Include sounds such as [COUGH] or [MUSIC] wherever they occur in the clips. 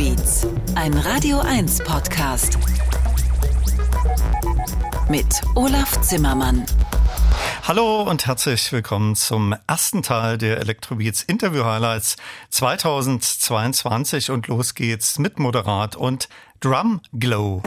Electrobeats, ein Radio 1 Podcast. Mit Olaf Zimmermann. Hallo und herzlich willkommen zum ersten Teil der Electrobeats Interview Highlights 2022 und los geht's mit Moderat und Drum Glow.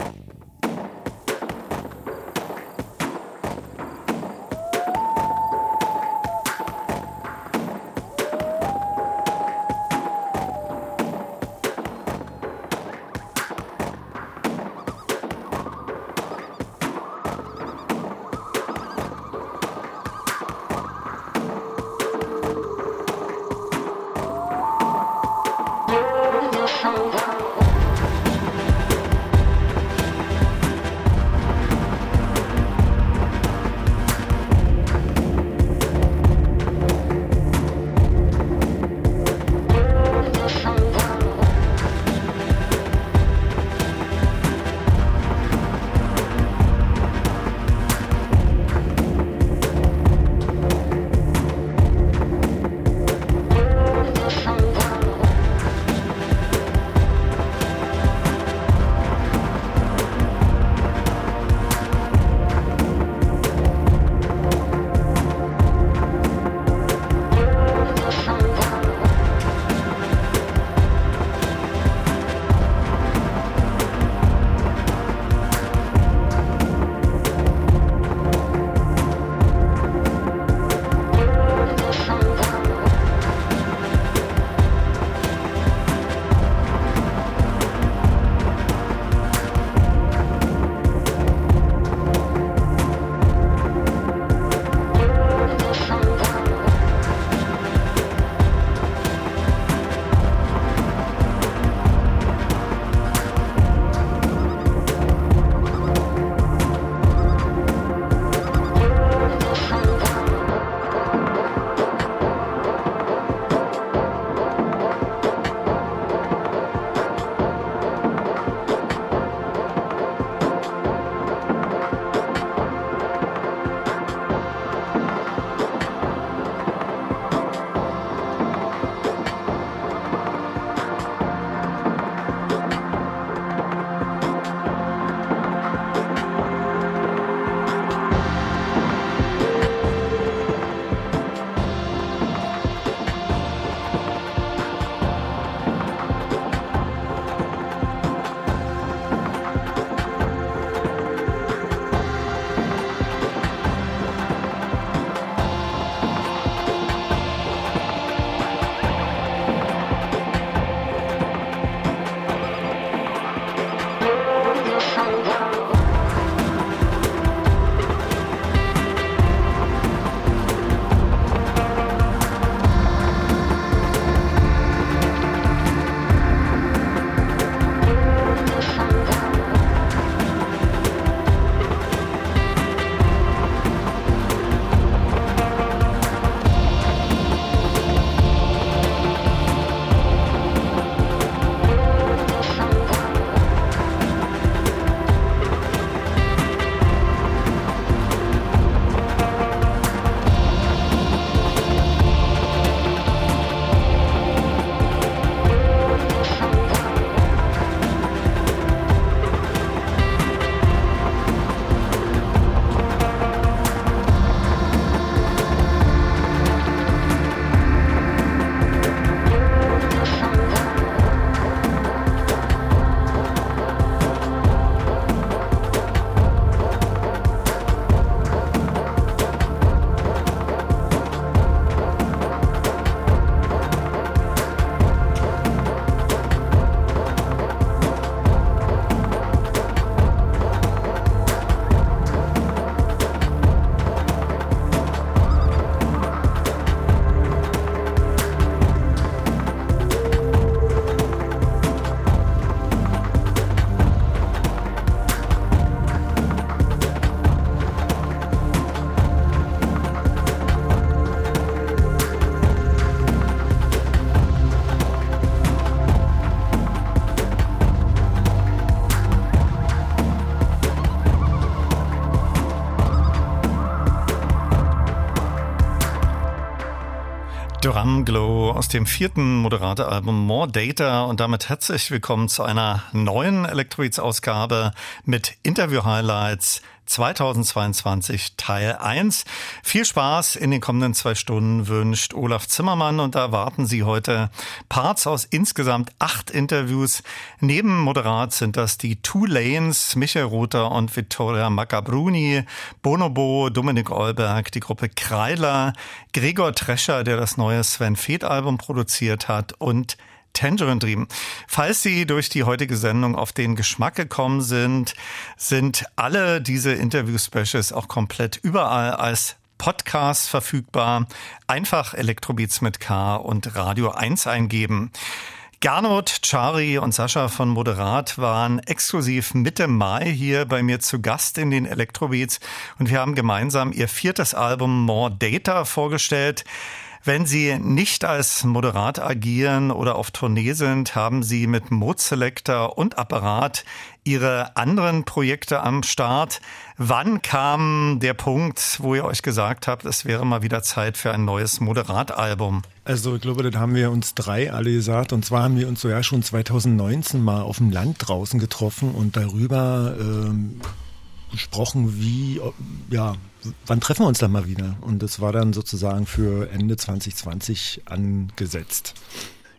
Aus dem vierten Moderator-Album More Data und damit herzlich willkommen zu einer neuen Electroids-Ausgabe mit Interview-Highlights 2022 Teil 1. Viel Spaß in den kommenden zwei Stunden wünscht Olaf Zimmermann und da erwarten Sie heute Parts aus insgesamt acht Interviews. Neben Moderat sind das die Two Lanes, Michael Rother und Vittoria Maccabruni, Bonobo, Dominik Eulberg, die Gruppe Kreiler, Gregor Trescher, der das neue Sven Feth Album produziert hat und Tangerine Dream. Falls Sie durch die heutige Sendung auf den Geschmack gekommen sind, sind alle diese Interview-Specials auch komplett überall als Podcast verfügbar. Einfach Elektrobeats mit K und Radio 1 eingeben. Gernot, Chari und Sascha von Moderat waren exklusiv Mitte Mai hier bei mir zu Gast in den Elektrobeats und wir haben gemeinsam ihr viertes Album More Data vorgestellt. Wenn Sie nicht als Moderat agieren oder auf Tournee sind, haben Sie mit Mode Selector und Apparat Ihre anderen Projekte am Start. Wann kam der Punkt, wo ihr euch gesagt habt, es wäre mal wieder Zeit für ein neues Moderatalbum? Also ich glaube, das haben wir uns drei alle gesagt. Und zwar haben wir uns so ja schon 2019 mal auf dem Land draußen getroffen und darüber ähm, gesprochen, wie, ja, wann treffen wir uns dann mal wieder? Und das war dann sozusagen für Ende 2020 angesetzt.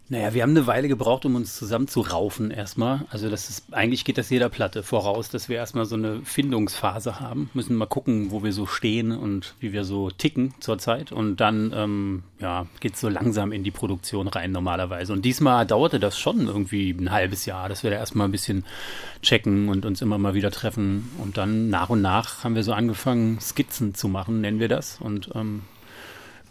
Naja, wir haben eine Weile gebraucht, um uns zusammen zu raufen erstmal. Also das ist, eigentlich geht das jeder Platte voraus, dass wir erstmal so eine Findungsphase haben. Müssen mal gucken, wo wir so stehen und wie wir so ticken zurzeit. Und dann, ähm, ja, geht's so langsam in die Produktion rein normalerweise. Und diesmal dauerte das schon irgendwie ein halbes Jahr, dass wir da erstmal ein bisschen checken und uns immer mal wieder treffen. Und dann nach und nach haben wir so angefangen, Skizzen zu machen, nennen wir das. Und ähm,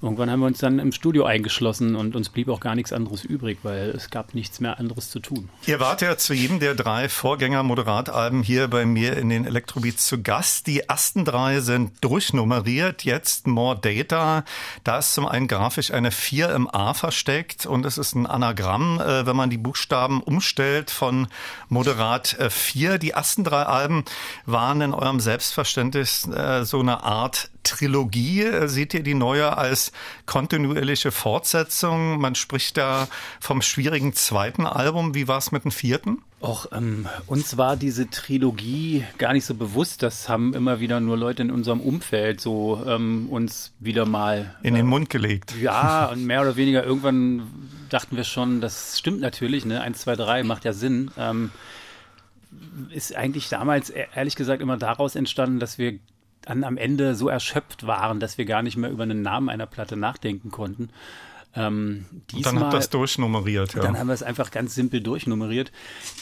Irgendwann haben wir uns dann im Studio eingeschlossen und uns blieb auch gar nichts anderes übrig, weil es gab nichts mehr anderes zu tun. Ihr wart ja zu jedem der drei Vorgänger-Moderatalben hier bei mir in den Electrobeats zu Gast. Die ersten drei sind durchnummeriert. Jetzt More Data. Da ist zum einen grafisch eine 4 im A versteckt und es ist ein Anagramm, äh, wenn man die Buchstaben umstellt von Moderat 4. Äh, die ersten drei Alben waren in eurem Selbstverständnis äh, so eine Art Trilogie. Seht ihr die neue als kontinuierliche Fortsetzung? Man spricht da vom schwierigen zweiten Album. Wie war es mit dem vierten? Auch ähm, uns war diese Trilogie gar nicht so bewusst. Das haben immer wieder nur Leute in unserem Umfeld so ähm, uns wieder mal in den äh, Mund gelegt. Ja, und mehr oder weniger irgendwann dachten wir schon, das stimmt natürlich. Ne, eins, zwei, drei macht ja Sinn. Ähm, ist eigentlich damals e-, ehrlich gesagt immer daraus entstanden, dass wir dann am Ende so erschöpft waren, dass wir gar nicht mehr über einen Namen einer Platte nachdenken konnten. Ähm, diesmal, und dann habt das durchnummeriert, ja. Dann haben wir es einfach ganz simpel durchnummeriert.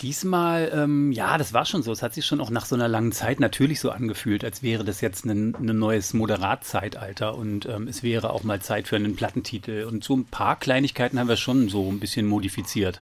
Diesmal, ähm, ja, das war schon so. Es hat sich schon auch nach so einer langen Zeit natürlich so angefühlt, als wäre das jetzt ein, ein neues Moderatzeitalter und ähm, es wäre auch mal Zeit für einen Plattentitel. Und so ein paar Kleinigkeiten haben wir schon so ein bisschen modifiziert.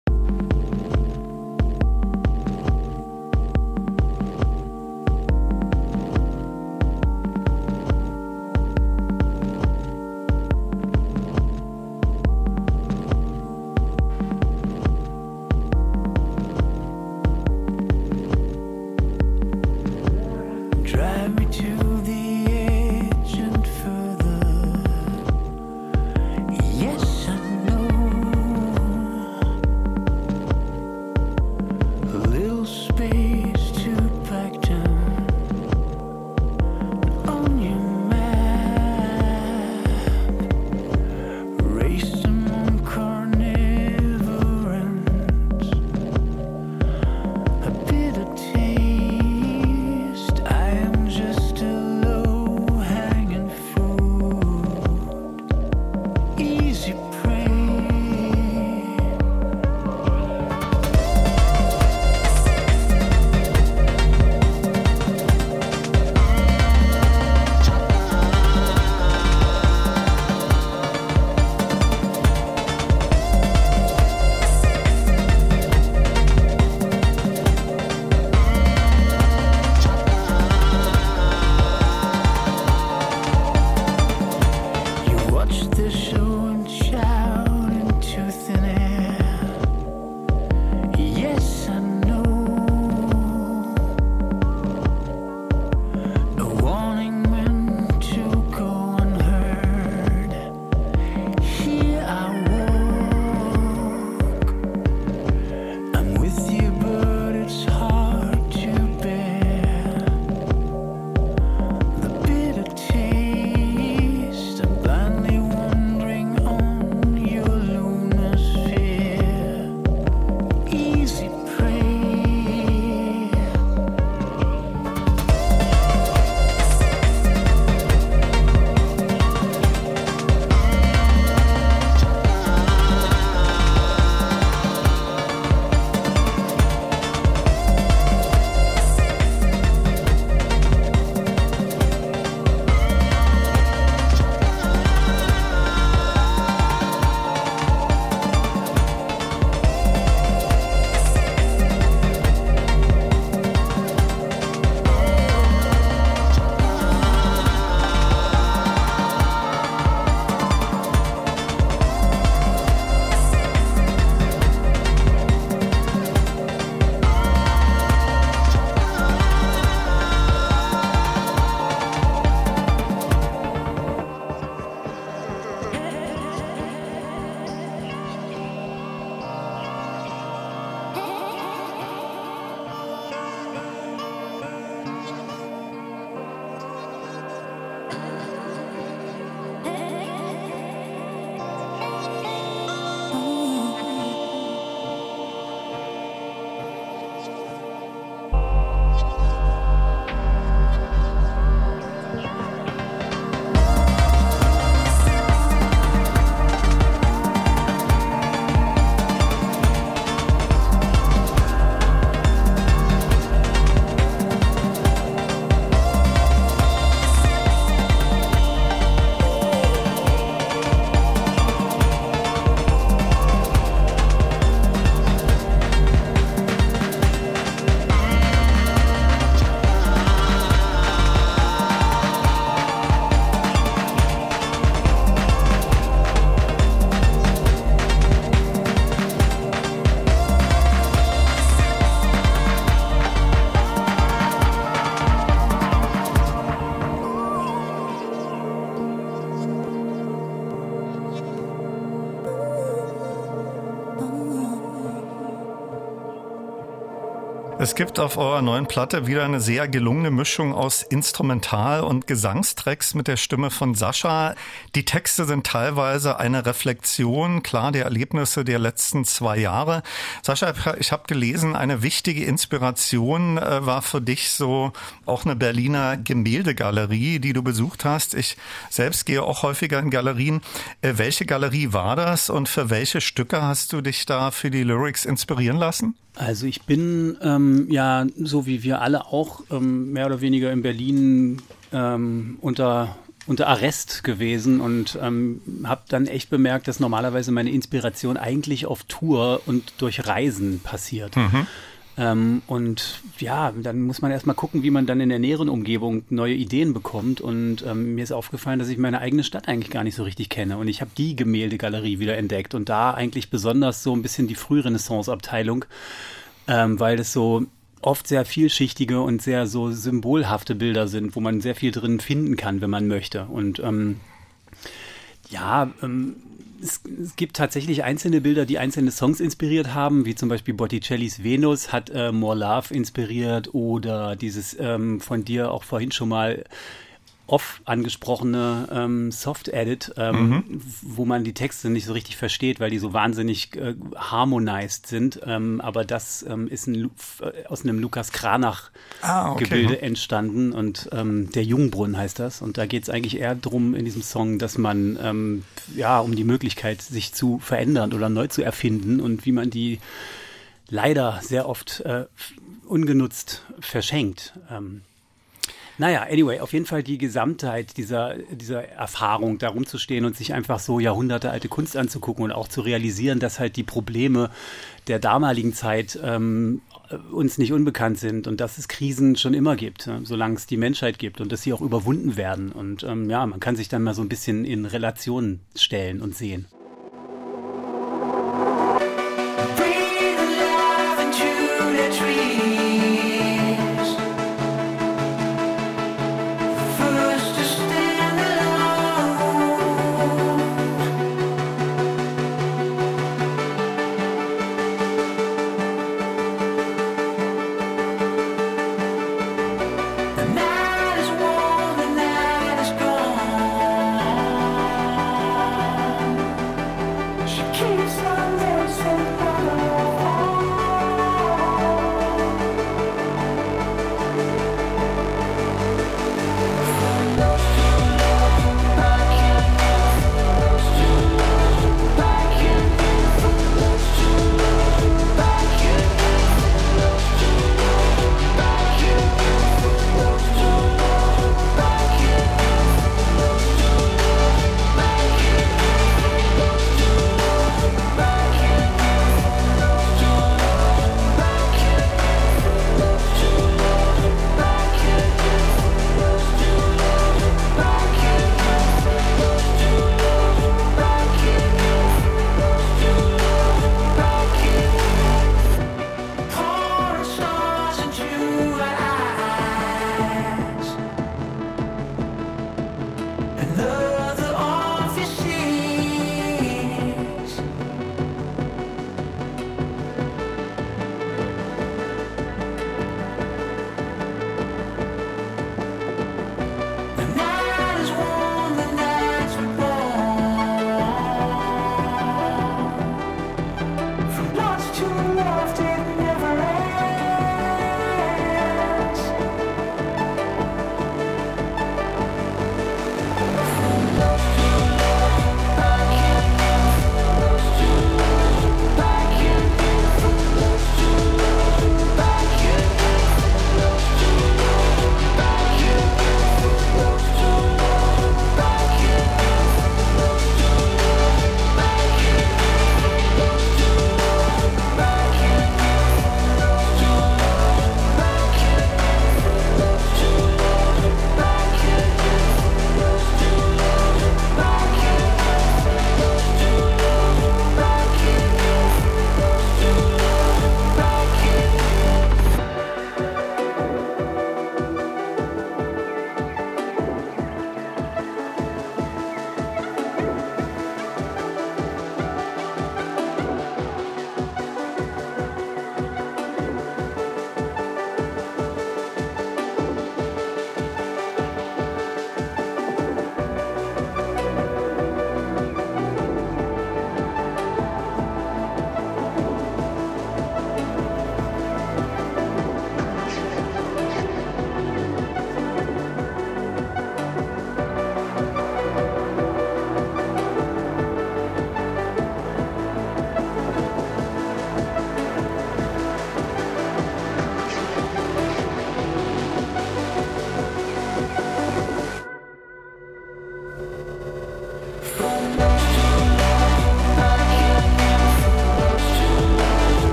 Gibt auf eurer neuen Platte wieder eine sehr gelungene Mischung aus Instrumental- und Gesangstracks mit der Stimme von Sascha. Die Texte sind teilweise eine Reflexion, klar, der Erlebnisse der letzten zwei Jahre. Sascha, ich habe gelesen, eine wichtige Inspiration äh, war für dich so auch eine Berliner Gemäldegalerie, die du besucht hast. Ich selbst gehe auch häufiger in Galerien. Äh, welche Galerie war das und für welche Stücke hast du dich da für die Lyrics inspirieren lassen? Also ich bin ähm, ja, so wie wir alle auch, ähm, mehr oder weniger in Berlin ähm, unter unter Arrest gewesen und ähm, habe dann echt bemerkt, dass normalerweise meine Inspiration eigentlich auf Tour und durch Reisen passiert. Mhm. Ähm, und ja, dann muss man erstmal gucken, wie man dann in der näheren Umgebung neue Ideen bekommt. Und ähm, mir ist aufgefallen, dass ich meine eigene Stadt eigentlich gar nicht so richtig kenne. Und ich habe die Gemäldegalerie wieder entdeckt und da eigentlich besonders so ein bisschen die Frührenaissance-Abteilung, ähm, weil es so oft sehr vielschichtige und sehr so symbolhafte Bilder sind, wo man sehr viel drin finden kann, wenn man möchte. Und ähm, ja, ähm, es, es, gibt tatsächlich einzelne Bilder, die einzelne Songs inspiriert haben, wie zum Beispiel Botticellis Venus hat äh, More Love inspiriert oder dieses ähm, von dir auch vorhin schon mal off angesprochene ähm, Soft Edit, ähm, mhm. wo man die Texte nicht so richtig versteht, weil die so wahnsinnig äh, harmonized sind. Ähm, aber das ähm, ist ein, äh, aus einem Lukas Kranach ah, okay. Gebilde entstanden und ähm, der Jungbrunnen heißt das. Und da geht es eigentlich eher darum in diesem Song, dass man ähm, ja um die Möglichkeit, sich zu verändern oder neu zu erfinden und wie man die leider sehr oft äh, ungenutzt verschenkt. Naja, anyway, auf jeden Fall die Gesamtheit dieser, dieser Erfahrung, da rumzustehen und sich einfach so jahrhundertealte Kunst anzugucken und auch zu realisieren, dass halt die Probleme der damaligen Zeit ähm, uns nicht unbekannt sind und dass es Krisen schon immer gibt, solange es die Menschheit gibt und dass sie auch überwunden werden. Und ähm, ja, man kann sich dann mal so ein bisschen in Relation stellen und sehen.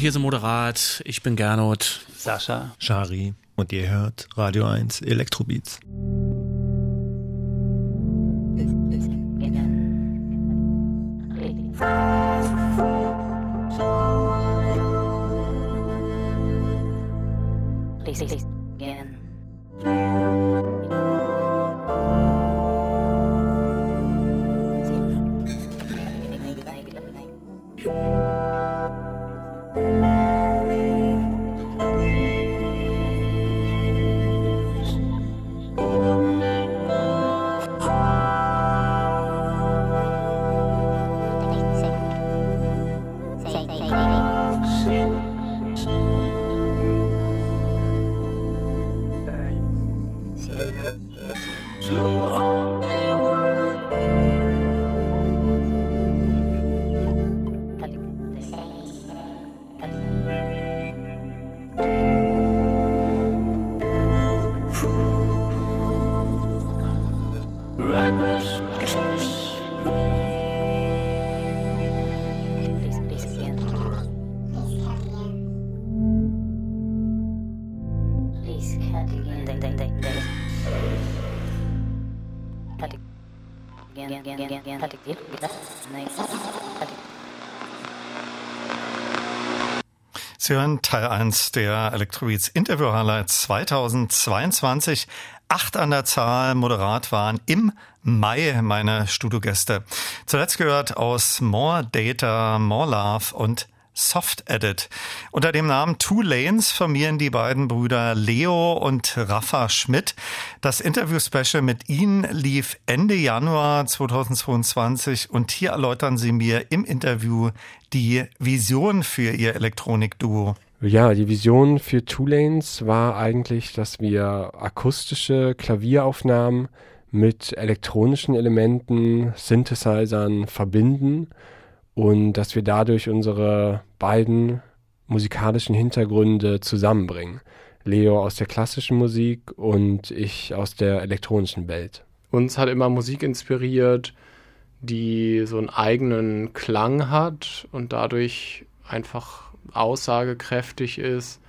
Hier ist der Moderat. Ich bin Gernot. Sascha. Shari. Und ihr hört Radio 1 Elektrobeats. Hören Teil 1 der Electrobeats Interview Highlights 2022. Acht an der Zahl moderat waren im Mai meine Studiogäste. Zuletzt gehört aus More Data, More Love und Soft Edit. Unter dem Namen Two Lanes formieren die beiden Brüder Leo und Rafa Schmidt. Das Interview-Special mit ihnen lief Ende Januar 2022 und hier erläutern sie mir im Interview die Vision für ihr Elektronik-Duo. Ja, die Vision für Two Lanes war eigentlich, dass wir akustische Klavieraufnahmen mit elektronischen Elementen, Synthesizern verbinden und dass wir dadurch unsere beiden musikalischen Hintergründe zusammenbringen. Leo aus der klassischen Musik und ich aus der elektronischen Welt. Uns hat immer Musik inspiriert, die so einen eigenen Klang hat und dadurch einfach aussagekräftig ist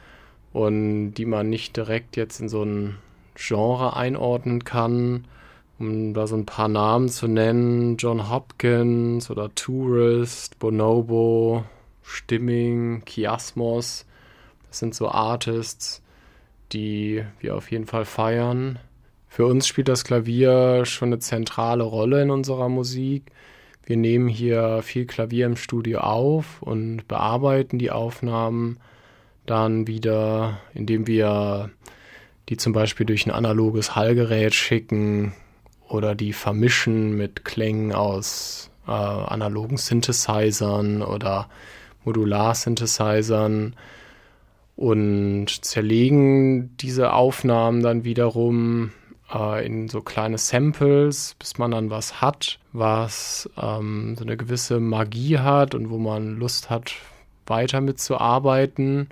und die man nicht direkt jetzt in so ein Genre einordnen kann um da so ein paar Namen zu nennen, John Hopkins oder Tourist, Bonobo, Stimming, Chiasmos, das sind so Artists, die wir auf jeden Fall feiern. Für uns spielt das Klavier schon eine zentrale Rolle in unserer Musik. Wir nehmen hier viel Klavier im Studio auf und bearbeiten die Aufnahmen dann wieder, indem wir die zum Beispiel durch ein analoges Hallgerät schicken, oder die vermischen mit Klängen aus äh, analogen Synthesizern oder Modular-Synthesizern und zerlegen diese Aufnahmen dann wiederum äh, in so kleine Samples, bis man dann was hat, was ähm, so eine gewisse Magie hat und wo man Lust hat, weiter mitzuarbeiten,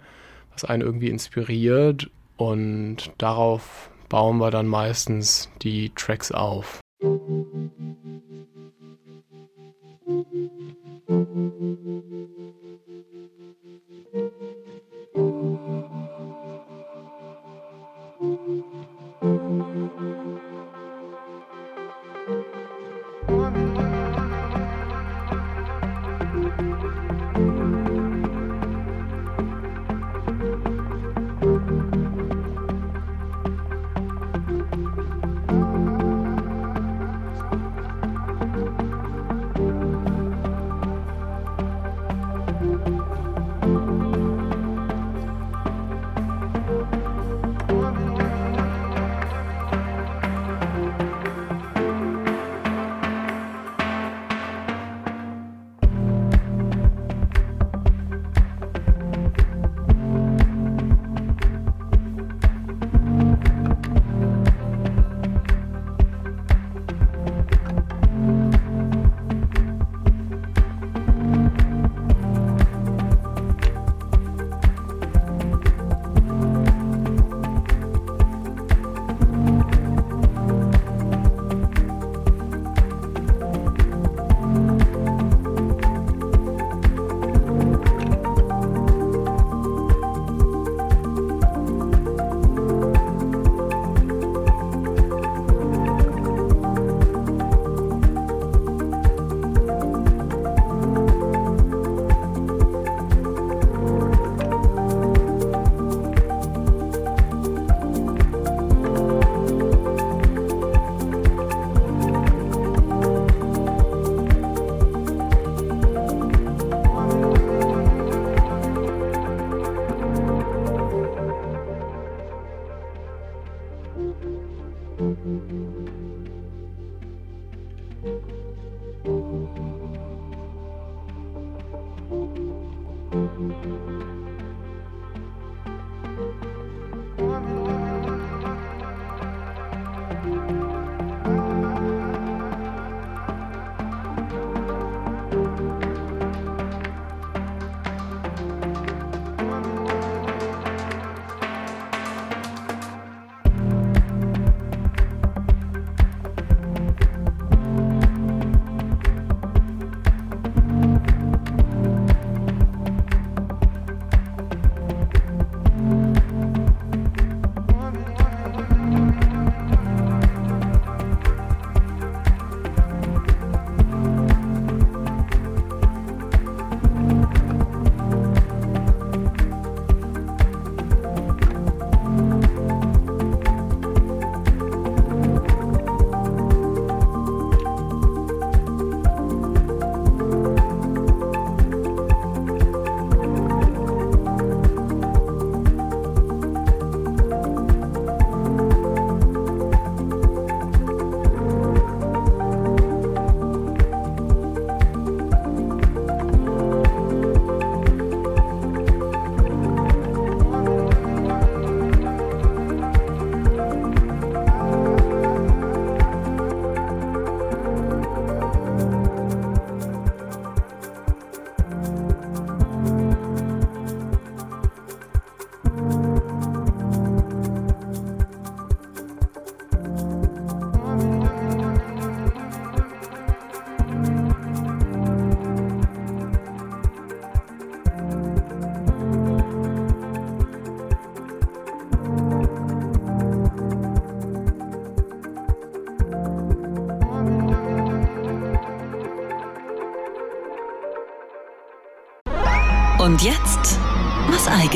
was einen irgendwie inspiriert und darauf bauen wir dann meistens die Tracks auf.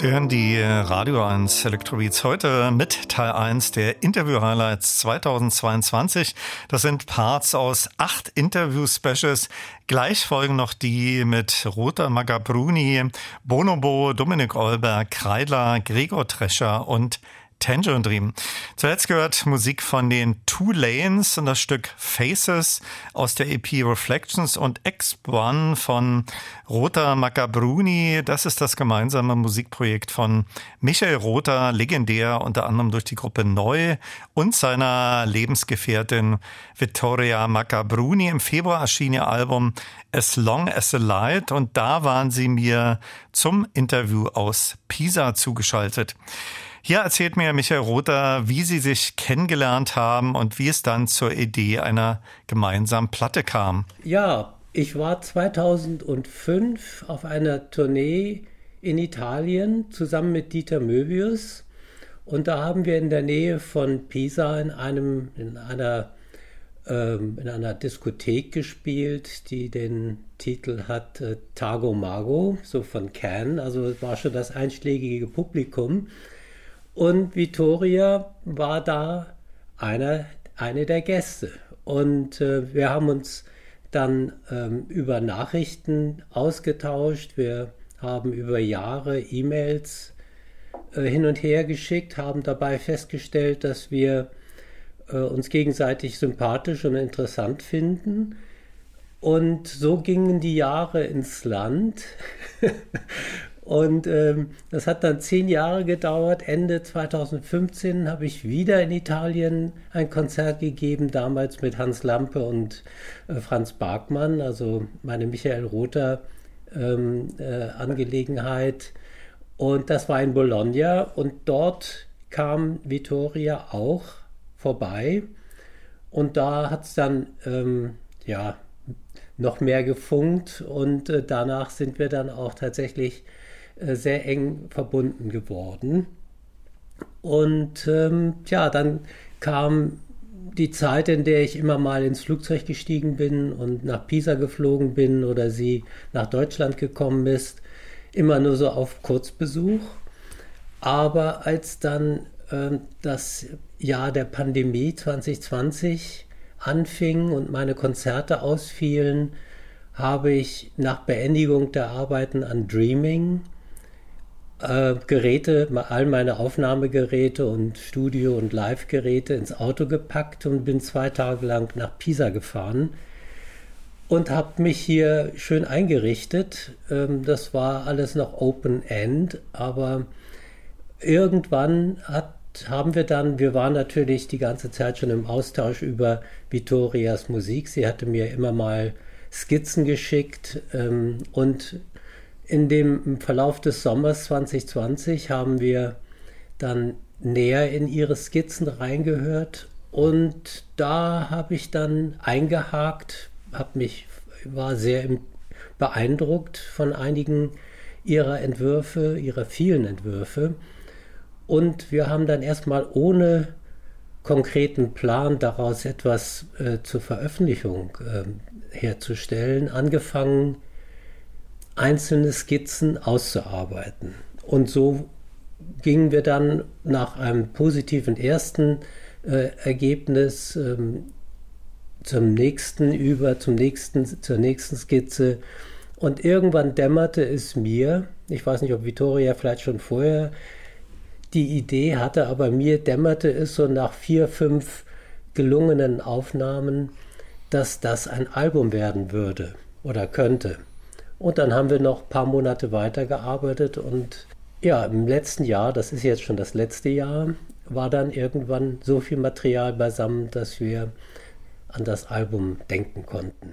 Sie hören die Radio 1 Electrobeats heute mit Teil 1 der Interview-Highlights 2022. Das sind Parts aus acht Interview-Specials. Gleich folgen noch die mit Rota Magabruni, Bonobo, Dominik Olberg, Kreidler, Gregor Trescher und Tangerine Dream. Zuletzt gehört Musik von den Two Lanes und das Stück Faces aus der EP Reflections und X1 von Rota Macabruni. Das ist das gemeinsame Musikprojekt von Michael Rota, legendär unter anderem durch die Gruppe Neu und seiner Lebensgefährtin Vittoria Macabruni. Im Februar erschien ihr Album As Long as a Light und da waren sie mir zum Interview aus Pisa zugeschaltet. Hier erzählt mir Michael Rother, wie Sie sich kennengelernt haben und wie es dann zur Idee einer gemeinsamen Platte kam. Ja, ich war 2005 auf einer Tournee in Italien zusammen mit Dieter Möbius und da haben wir in der Nähe von Pisa in einem in einer ähm, in einer Diskothek gespielt, die den Titel hat äh, Tago Mago, so von Can, also war schon das einschlägige Publikum. Und Vittoria war da einer, eine der Gäste. Und äh, wir haben uns dann ähm, über Nachrichten ausgetauscht. Wir haben über Jahre E-Mails äh, hin und her geschickt, haben dabei festgestellt, dass wir äh, uns gegenseitig sympathisch und interessant finden. Und so gingen die Jahre ins Land. [LAUGHS] Und ähm, das hat dann zehn Jahre gedauert. Ende 2015 habe ich wieder in Italien ein Konzert gegeben, damals mit Hans Lampe und äh, Franz Barkmann, also meine Michael Rother ähm, äh, Angelegenheit. Und das war in Bologna und dort kam Vittoria auch vorbei. Und da hat es dann ähm, ja, noch mehr gefunkt und äh, danach sind wir dann auch tatsächlich sehr eng verbunden geworden. Und ähm, ja, dann kam die Zeit, in der ich immer mal ins Flugzeug gestiegen bin und nach Pisa geflogen bin oder sie nach Deutschland gekommen ist, immer nur so auf Kurzbesuch. Aber als dann äh, das Jahr der Pandemie 2020 anfing und meine Konzerte ausfielen, habe ich nach Beendigung der Arbeiten an Dreaming äh, Geräte, all meine Aufnahmegeräte und Studio- und Live-Geräte ins Auto gepackt und bin zwei Tage lang nach Pisa gefahren und habe mich hier schön eingerichtet. Ähm, das war alles noch Open End, aber irgendwann hat, haben wir dann, wir waren natürlich die ganze Zeit schon im Austausch über Vittorias Musik. Sie hatte mir immer mal Skizzen geschickt ähm, und in dem Verlauf des Sommers 2020 haben wir dann näher in ihre Skizzen reingehört und da habe ich dann eingehakt, habe mich war sehr beeindruckt von einigen ihrer Entwürfe, ihrer vielen Entwürfe. Und wir haben dann erstmal ohne konkreten Plan daraus etwas äh, zur Veröffentlichung äh, herzustellen angefangen einzelne Skizzen auszuarbeiten. Und so gingen wir dann nach einem positiven ersten äh, Ergebnis ähm, zum nächsten über, zum nächsten, zur nächsten Skizze. Und irgendwann dämmerte es mir, ich weiß nicht, ob Vittoria vielleicht schon vorher die Idee hatte, aber mir dämmerte es so nach vier, fünf gelungenen Aufnahmen, dass das ein Album werden würde oder könnte. Und dann haben wir noch ein paar Monate weitergearbeitet und ja, im letzten Jahr, das ist jetzt schon das letzte Jahr, war dann irgendwann so viel Material beisammen, dass wir an das Album denken konnten.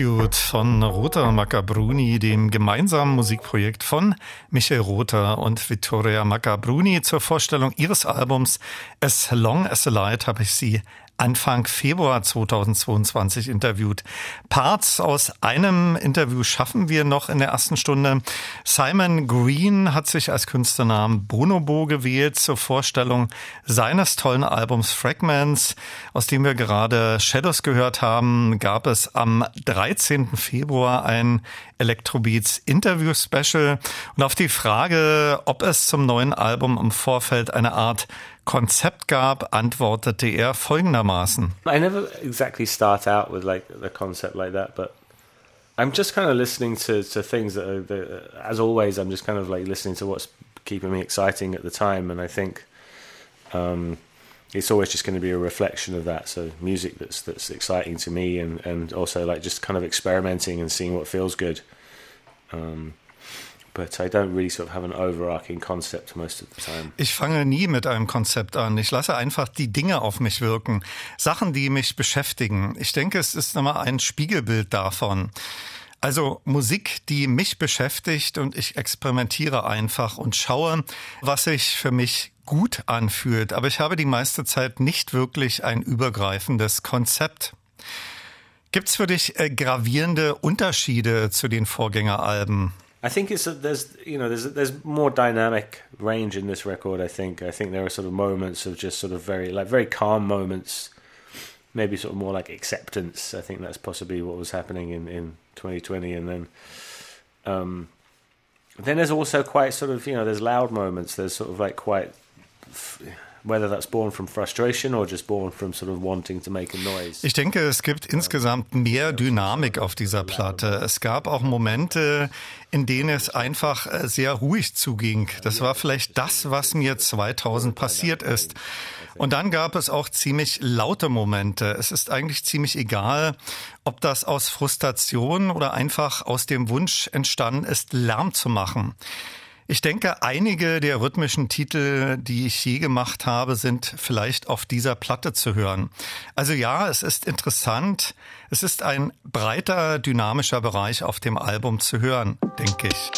Feud von Rota Maccabruni, dem gemeinsamen Musikprojekt von Michael Rother und Vittoria Maccabruni zur Vorstellung ihres Albums As Long as the Light habe ich sie Anfang Februar 2022 interviewt. Parts aus einem Interview schaffen wir noch in der ersten Stunde. Simon Green hat sich als Künstlernamen Bonobo gewählt zur Vorstellung seines tollen Albums Fragments, aus dem wir gerade Shadows gehört haben, gab es am 13. Februar ein Electrobeats Interview Special und auf die Frage, ob es zum neuen Album im Vorfeld eine Art Konzept gab, antwortete er folgendermaßen. I never exactly start out with like a concept like that, but I'm just kind of listening to, to things that are, that, as always, I'm just kind of like listening to what's keeping me exciting at the time, and I think um, it's always just going to be a reflection of that. So music that's that's exciting to me, and and also like just kind of experimenting and seeing what feels good. Um, but I don't really sort of have an overarching concept most of the time. Ich fange nie mit einem Konzept an. Ich lasse einfach die Dinge auf mich wirken. Sachen, die mich beschäftigen. Ich denke, es ist immer ein Spiegelbild davon. Also Musik, die mich beschäftigt und ich experimentiere einfach und schaue, was sich für mich gut anfühlt. Aber ich habe die meiste Zeit nicht wirklich ein übergreifendes Konzept. Gibt's für dich äh, gravierende Unterschiede zu den Vorgängeralben? I think it's a, there's you know there's there's more dynamic range in this record. I think I think there are sort of moments of just sort of very like very calm moments, maybe sort of more like acceptance. I think that's possibly what was happening in in 2020, and then um, then there's also quite sort of you know there's loud moments. There's sort of like quite whether that's born from frustration or just born from sort of wanting to make a noise. Ich denke, es gibt insgesamt mehr Dynamik auf dieser Platte. Es gab auch Momente, in denen es einfach äh, sehr ruhig zuging. Das war vielleicht das, was mir 2000 passiert ist. Und dann gab es auch ziemlich laute Momente. Es ist eigentlich ziemlich egal, ob das aus Frustration oder einfach aus dem Wunsch entstanden ist, Lärm zu machen. Ich denke, einige der rhythmischen Titel, die ich je gemacht habe, sind vielleicht auf dieser Platte zu hören. Also ja, es ist interessant. Es ist ein breiter, dynamischer Bereich auf dem Album zu hören, denke ich.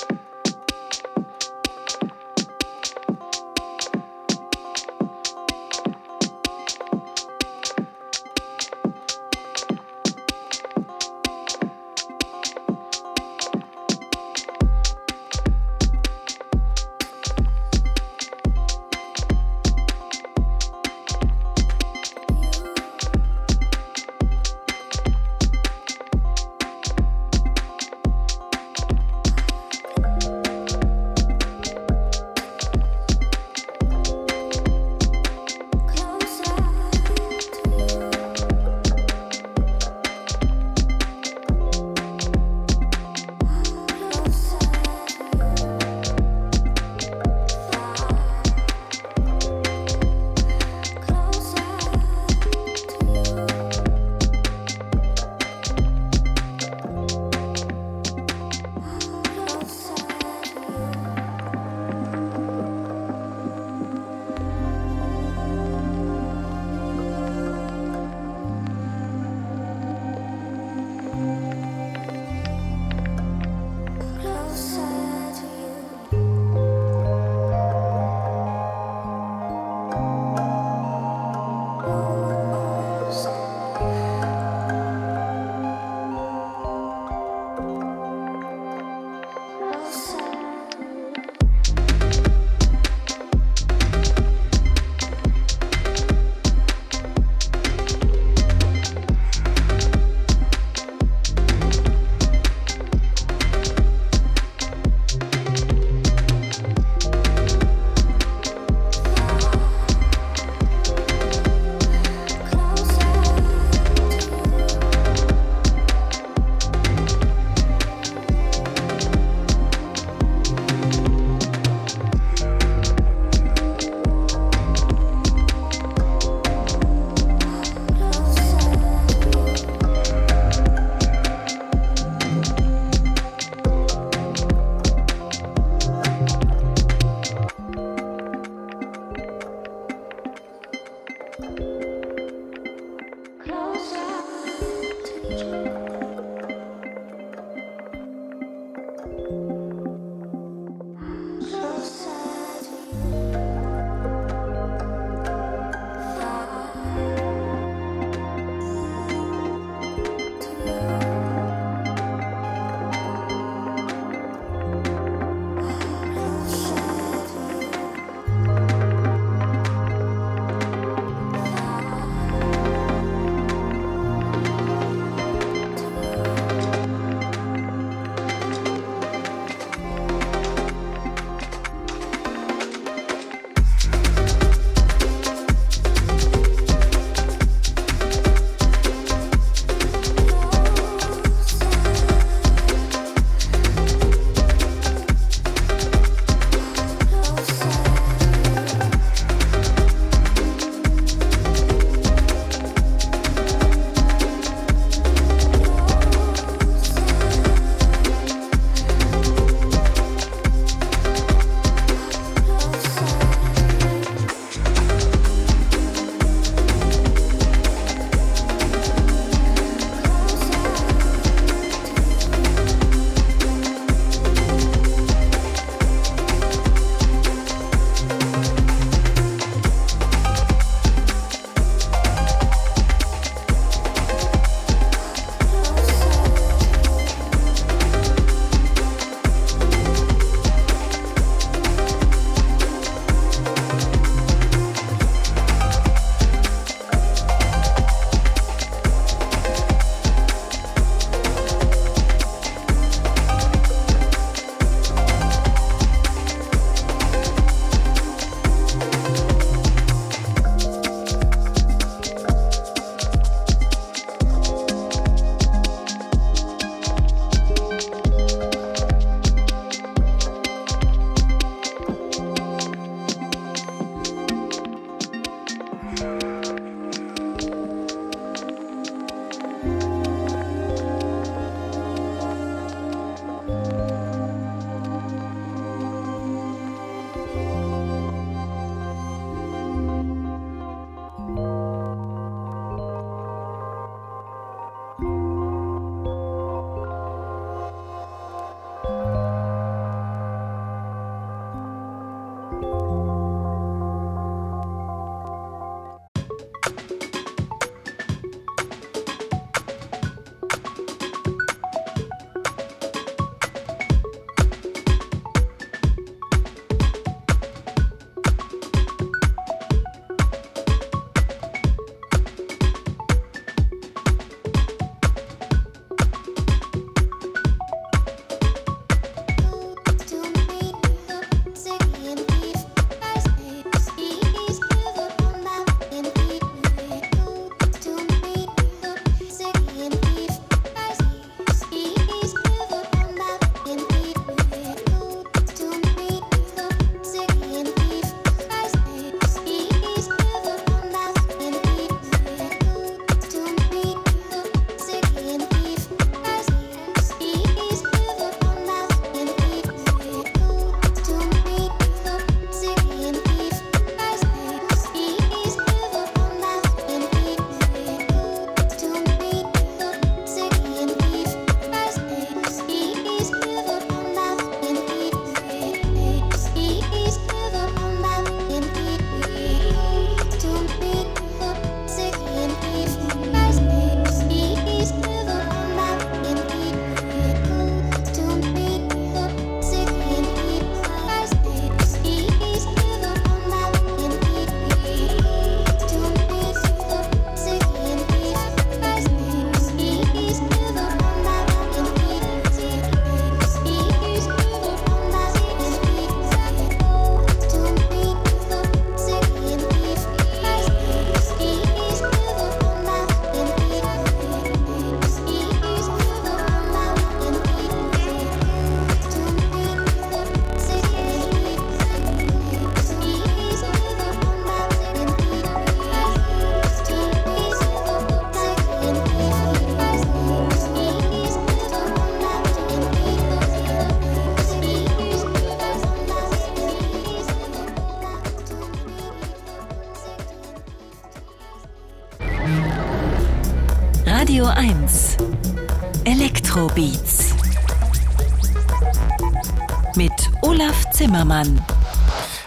Olaf Zimmermann.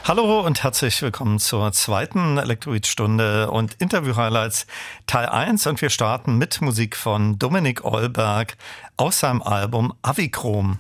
Hallo und herzlich willkommen zur zweiten Elektroid-Stunde und Interview-Highlights Teil 1 und wir starten mit Musik von Dominik Eulberg aus seinem Album Avichrom.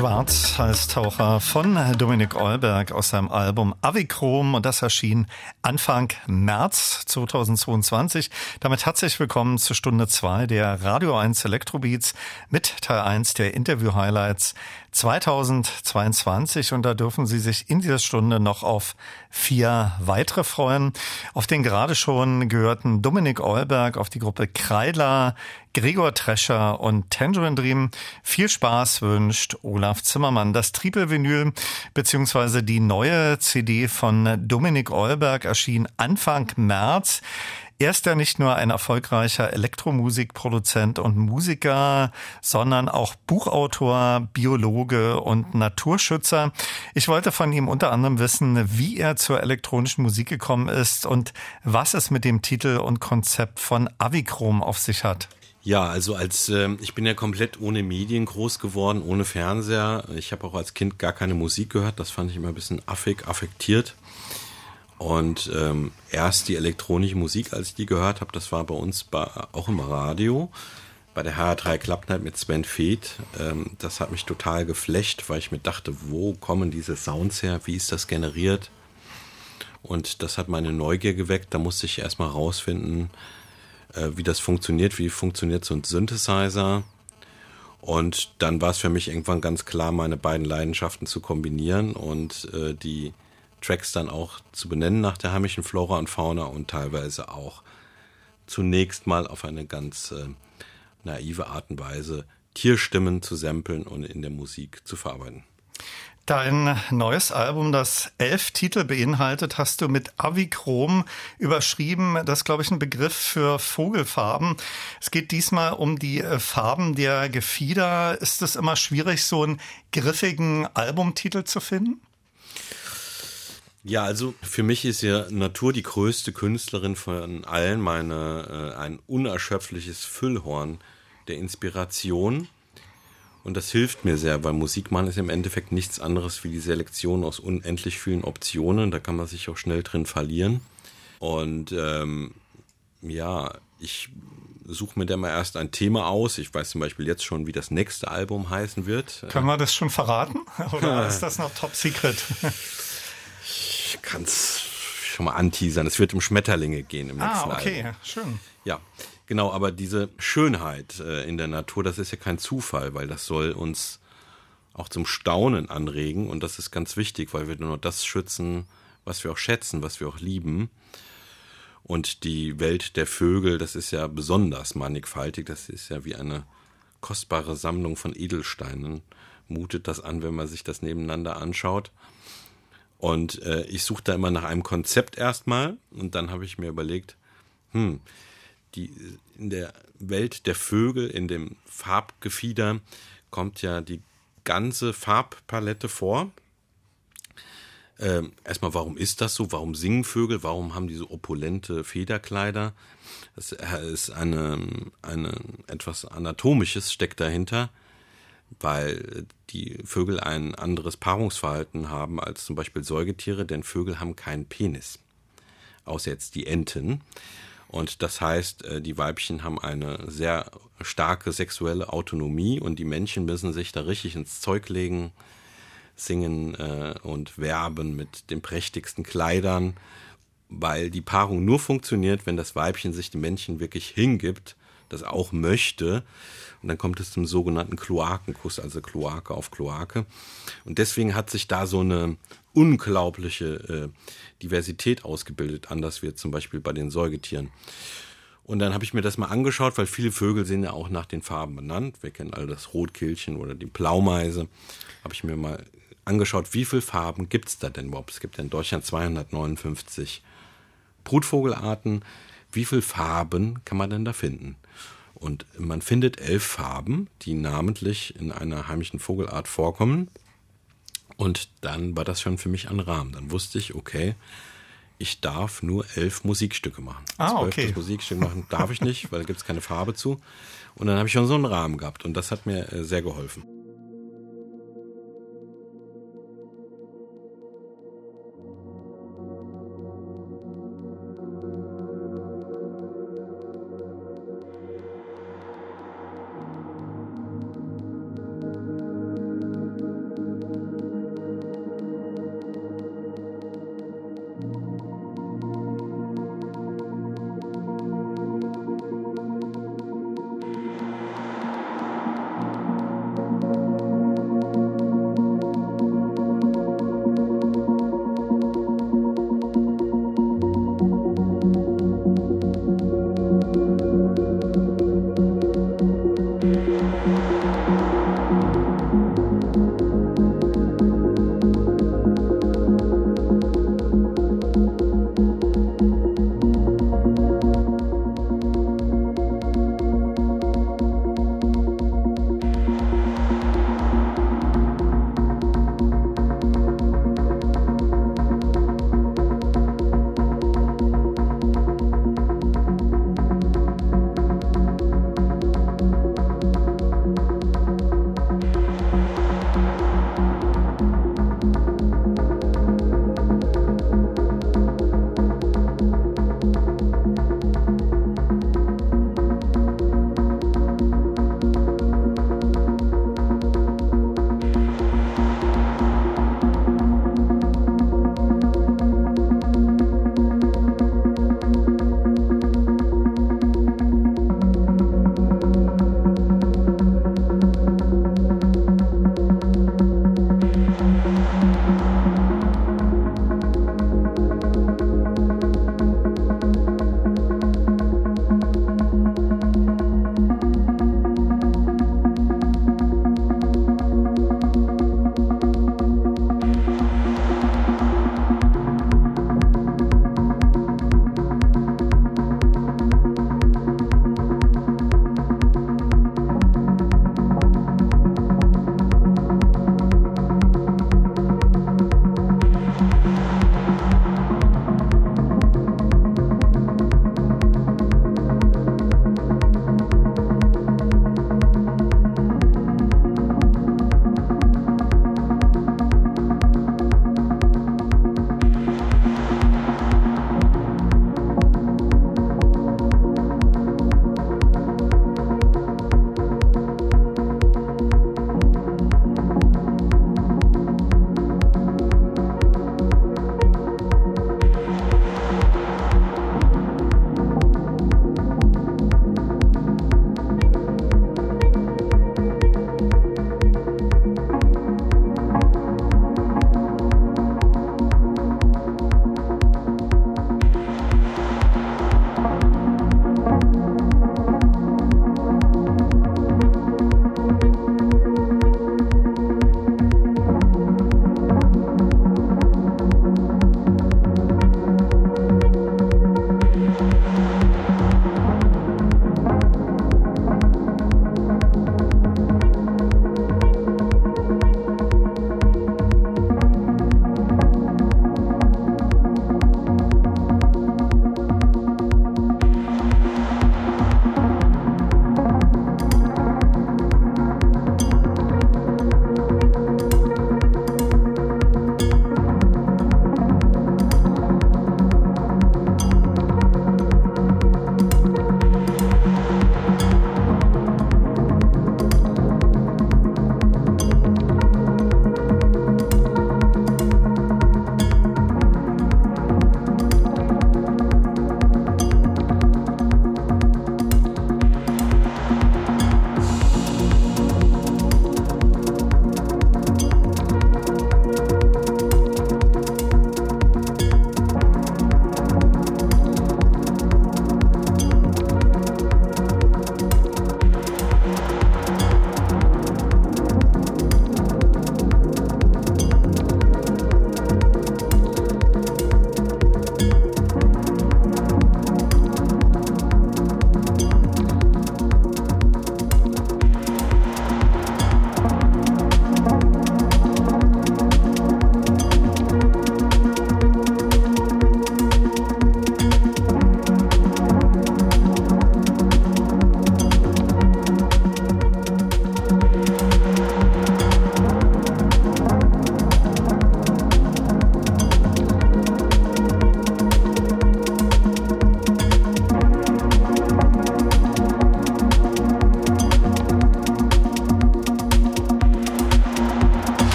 Schwarz heißt Taucher von Dominik Eulberg aus seinem Album Avichrom und das erschien Anfang März 2022. Damit herzlich willkommen zur Stunde 2 der Radio 1 Elektrobeats mit Teil 1 der Interview Highlights 2022 und da dürfen Sie sich in dieser Stunde noch auf vier weitere freuen. Auf den gerade schon gehörten Dominik Eulberg, auf die Gruppe Kreidler, Gregor Trescher und Tangerine Dream. Viel Spaß wünscht Olaf Zimmermann. Das Triple-Vinyl beziehungsweise die neue CD von Dominik Eulberg erschien Anfang März. Er ist ja nicht nur ein erfolgreicher Elektromusikproduzent und Musiker, sondern auch Buchautor, Biologe und Naturschützer. Ich wollte von ihm unter anderem wissen, wie er zur elektronischen Musik gekommen ist und was es mit dem Titel und Konzept von Avichrom auf sich hat. Ja, also als äh, ich bin ja komplett ohne Medien groß geworden, ohne Fernseher. Ich habe auch als Kind gar keine Musik gehört. Das fand ich immer ein bisschen affig, affektiert. Und ähm, erst die elektronische Musik, als ich die gehört habe, das war bei uns bei, auch im Radio, bei der HR3 Club Night mit Sven Feth. Ähm, das hat mich total geflecht, weil ich mir dachte, wo kommen diese Sounds her? Wie ist das generiert? Und das hat meine Neugier geweckt. Da musste ich erstmal rausfinden, äh, wie das funktioniert, wie funktioniert so ein Synthesizer. Und dann war es für mich irgendwann ganz klar, meine beiden Leidenschaften zu kombinieren und äh, die Tracks dann auch zu benennen nach der heimischen Flora und Fauna und teilweise auch zunächst mal auf eine ganz äh, naive Art und Weise Tierstimmen zu samplen und in der Musik zu verarbeiten. Dein neues Album, das elf Titel beinhaltet, hast du mit Avichrom überschrieben. Das ist, glaube ich, ein Begriff für Vogelfarben. Es geht diesmal um die äh, Farben der Gefieder. Ist es immer schwierig, so einen griffigen Albumtitel zu finden? Ja, also für mich ist ja Natur die größte Künstlerin von allen, meine, äh, ein unerschöpfliches Füllhorn der Inspiration. Und das hilft mir sehr, weil Musik machen ist im Endeffekt nichts anderes wie die Selektion aus unendlich vielen Optionen. Da kann man sich auch schnell drin verlieren. Und ähm, ja, ich suche mir da mal erst ein Thema aus. Ich weiß zum Beispiel jetzt schon, wie das nächste Album heißen wird. Können wir das schon verraten? [LAUGHS] Oder [LAUGHS] ist das noch top secret? [LAUGHS] ich kann es schon mal anteasern. Es wird um Schmetterlinge gehen im nächsten Ah, okay, Album. schön. Ja, genau, aber diese Schönheit äh, in der Natur, das ist ja kein Zufall, weil das soll uns auch zum Staunen anregen und das ist ganz wichtig, weil wir nur das schützen, was wir auch schätzen, was wir auch lieben. Und die Welt der Vögel, das ist ja besonders mannigfaltig, das ist ja wie eine kostbare Sammlung von Edelsteinen, mutet das an, wenn man sich das nebeneinander anschaut. Und äh, ich suche da immer nach einem Konzept erstmal und dann habe ich mir überlegt, hm, die, in der Welt der Vögel, in dem Farbgefieder, kommt ja die ganze Farbpalette vor. Ähm, erstmal, warum ist das so? Warum singen Vögel? Warum haben die so opulente Federkleider? Das ist eine, eine etwas Anatomisches steckt dahinter, weil die Vögel ein anderes Paarungsverhalten haben als zum Beispiel Säugetiere, denn Vögel haben keinen Penis. Außer jetzt die Enten. Und das heißt, äh, die Weibchen haben eine sehr starke sexuelle Autonomie und die Männchen müssen sich da richtig ins Zeug legen, singen äh, und werben mit den prächtigsten Kleidern, weil die Paarung nur funktioniert, wenn das Weibchen sich dem Männchen wirklich hingibt, das auch möchte. Und dann kommt es zum sogenannten Kloakenkuss, also Kloake auf Kloake. Und deswegen hat sich da so eine unglaubliche äh, Diversität ausgebildet, anders wie zum Beispiel bei den Säugetieren. Und dann habe ich mir das mal angeschaut, weil viele Vögel sind ja auch nach den Farben benannt. Wir kennen all das Rotkehlchen oder die Blaumeise. Habe ich mir mal angeschaut, wie viele Farben gibt es da denn überhaupt? Es gibt ja in Deutschland 259 Brutvogelarten. Wie viele Farben kann man denn da finden? Und man findet elf Farben, die namentlich in einer heimischen Vogelart vorkommen. Und dann war das schon für mich ein Rahmen. Dann wusste ich, okay, ich darf nur elf Musikstücke machen. Ah, okay. Zwölftes Musikstück machen darf ich nicht, weil da gibt es keine Farbe zu. Und dann habe ich schon so einen Rahmen gehabt und das hat mir äh, sehr geholfen.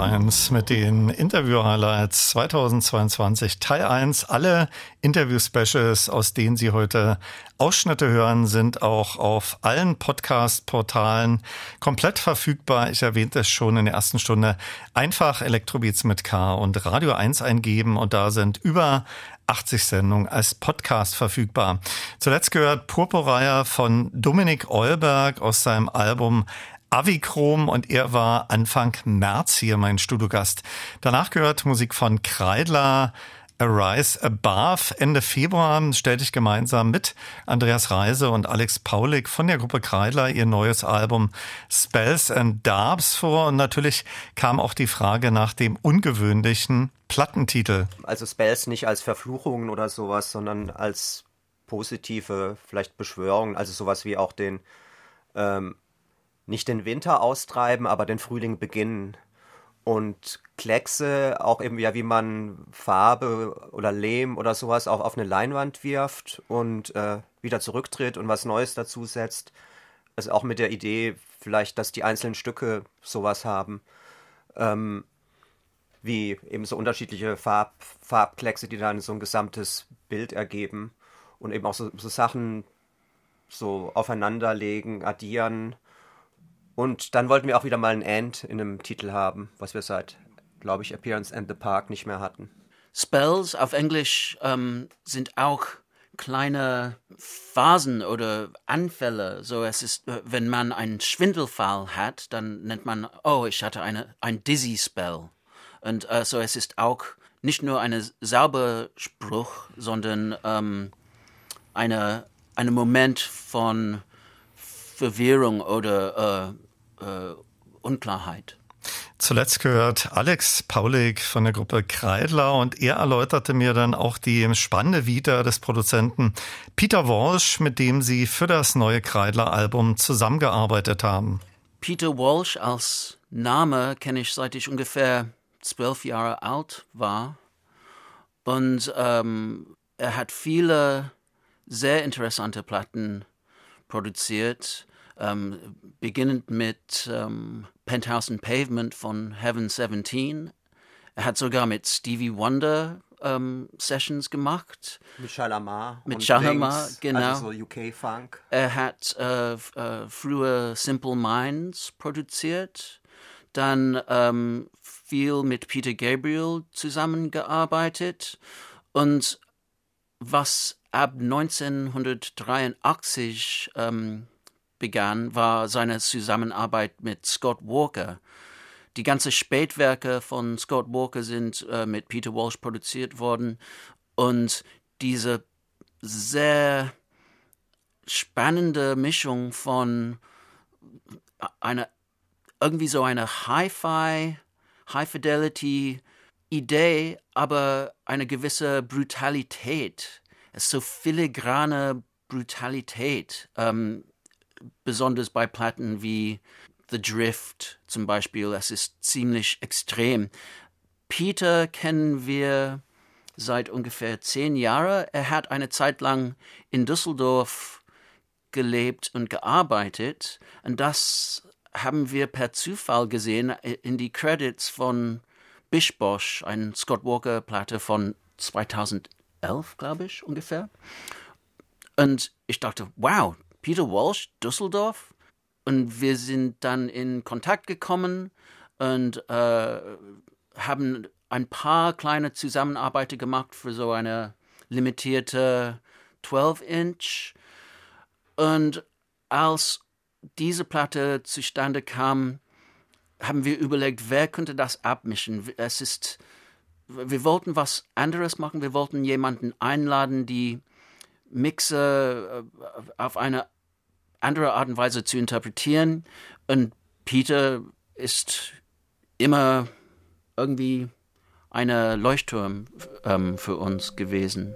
1 mit den Interview-Highlights 2022 Teil 1. Alle Interview-Specials, aus denen Sie heute Ausschnitte hören, sind auch auf allen Podcast-Portalen komplett verfügbar. Ich erwähnte es schon in der ersten Stunde. Einfach Elektrobeats mit K und Radio 1 eingeben und da sind über 80 Sendungen als Podcast verfügbar. Zuletzt gehört Purpurreier von Dominik Eulberg aus seinem Album Avichrom und er war Anfang März hier mein Studiogast. Danach gehört Musik von Kreidler, Arise Above. Ende Februar stellte ich gemeinsam mit Andreas Reise und Alex Paulik von der Gruppe Kreidler ihr neues Album Spells and Darbs vor. Und natürlich kam auch die Frage nach dem ungewöhnlichen Plattentitel. Also Spells nicht als Verfluchungen oder sowas, sondern als positive, vielleicht Beschwörungen. Also sowas wie auch den ähm, nicht den Winter austreiben, aber den Frühling beginnen. Und Kleckse, auch eben ja, wie man Farbe oder Lehm oder sowas auch auf eine Leinwand wirft und äh, wieder zurücktritt und was Neues dazusetzt. Also auch mit der Idee, vielleicht, dass die einzelnen Stücke sowas haben. Ähm, wie eben so unterschiedliche Farb, Farbkleckse, die dann so ein gesamtes Bild ergeben. Und eben auch so, so Sachen so aufeinanderlegen, addieren und dann wollten wir auch wieder mal ein End in einem Titel haben, was wir seit, glaube ich, Appearance and the Park nicht mehr hatten. Spells auf Englisch ähm, sind auch kleine Phasen oder Anfälle. So es ist, äh, wenn man einen Schwindelfall hat, dann nennt man, oh, ich hatte eine, ein Dizzy Spell. Und äh, so es ist auch nicht nur ein Sauberspruch, sondern ähm, eine, ein Moment von Verwirrung oder äh, äh, Unklarheit. Zuletzt gehört Alex Paulik von der Gruppe Kreidler und er erläuterte mir dann auch die spannende Vita des Produzenten Peter Walsh, mit dem sie für das neue Kreidler-Album zusammengearbeitet haben. Peter Walsh als Name kenne ich seit ich ungefähr zwölf Jahre alt war und ähm, er hat viele sehr interessante Platten produziert ähm, beginnend mit ähm, Penthouse and Pavement von Heaven 17. Er hat sogar mit Stevie Wonder ähm, Sessions gemacht. Mit Shalamar. Mit Shalamar, genau. Also so UK-Funk. Er hat äh, äh, früher Simple Minds produziert. dann ähm, viel mit Peter Gabriel zusammengearbeitet und was ab 1983 ähm, begann, war seine Zusammenarbeit mit Scott Walker. Die ganzen Spätwerke von Scott Walker sind äh, mit Peter Walsh produziert worden und diese sehr spannende Mischung von einer irgendwie so eine Hi-Fi, High-Fidelity Idee, aber eine gewisse Brutalität. So filigrane Brutalität, ähm, besonders bei Platten wie The Drift zum Beispiel. Es ist ziemlich extrem. Peter kennen wir seit ungefähr zehn Jahren. Er hat eine Zeit lang in Düsseldorf gelebt und gearbeitet. Und das haben wir per Zufall gesehen in die Credits von Bish Bosch, ein Scott Walker Platte von 2011, glaube ich, ungefähr. Und ich dachte, wow, Peter Walsh, Düsseldorf. Und wir sind dann in Kontakt gekommen und äh, haben ein paar kleine Zusammenarbeiten gemacht für so eine limitierte 12-Inch. Und als diese Platte zustande kam, haben wir überlegt, wer könnte das abmischen. Es ist, wir wollten was anderes machen. Wir wollten jemanden einladen, die Mixer äh, auf eine andere Art und Weise zu interpretieren. Und Peter ist immer irgendwie eine Leuchtturm ähm, für uns gewesen.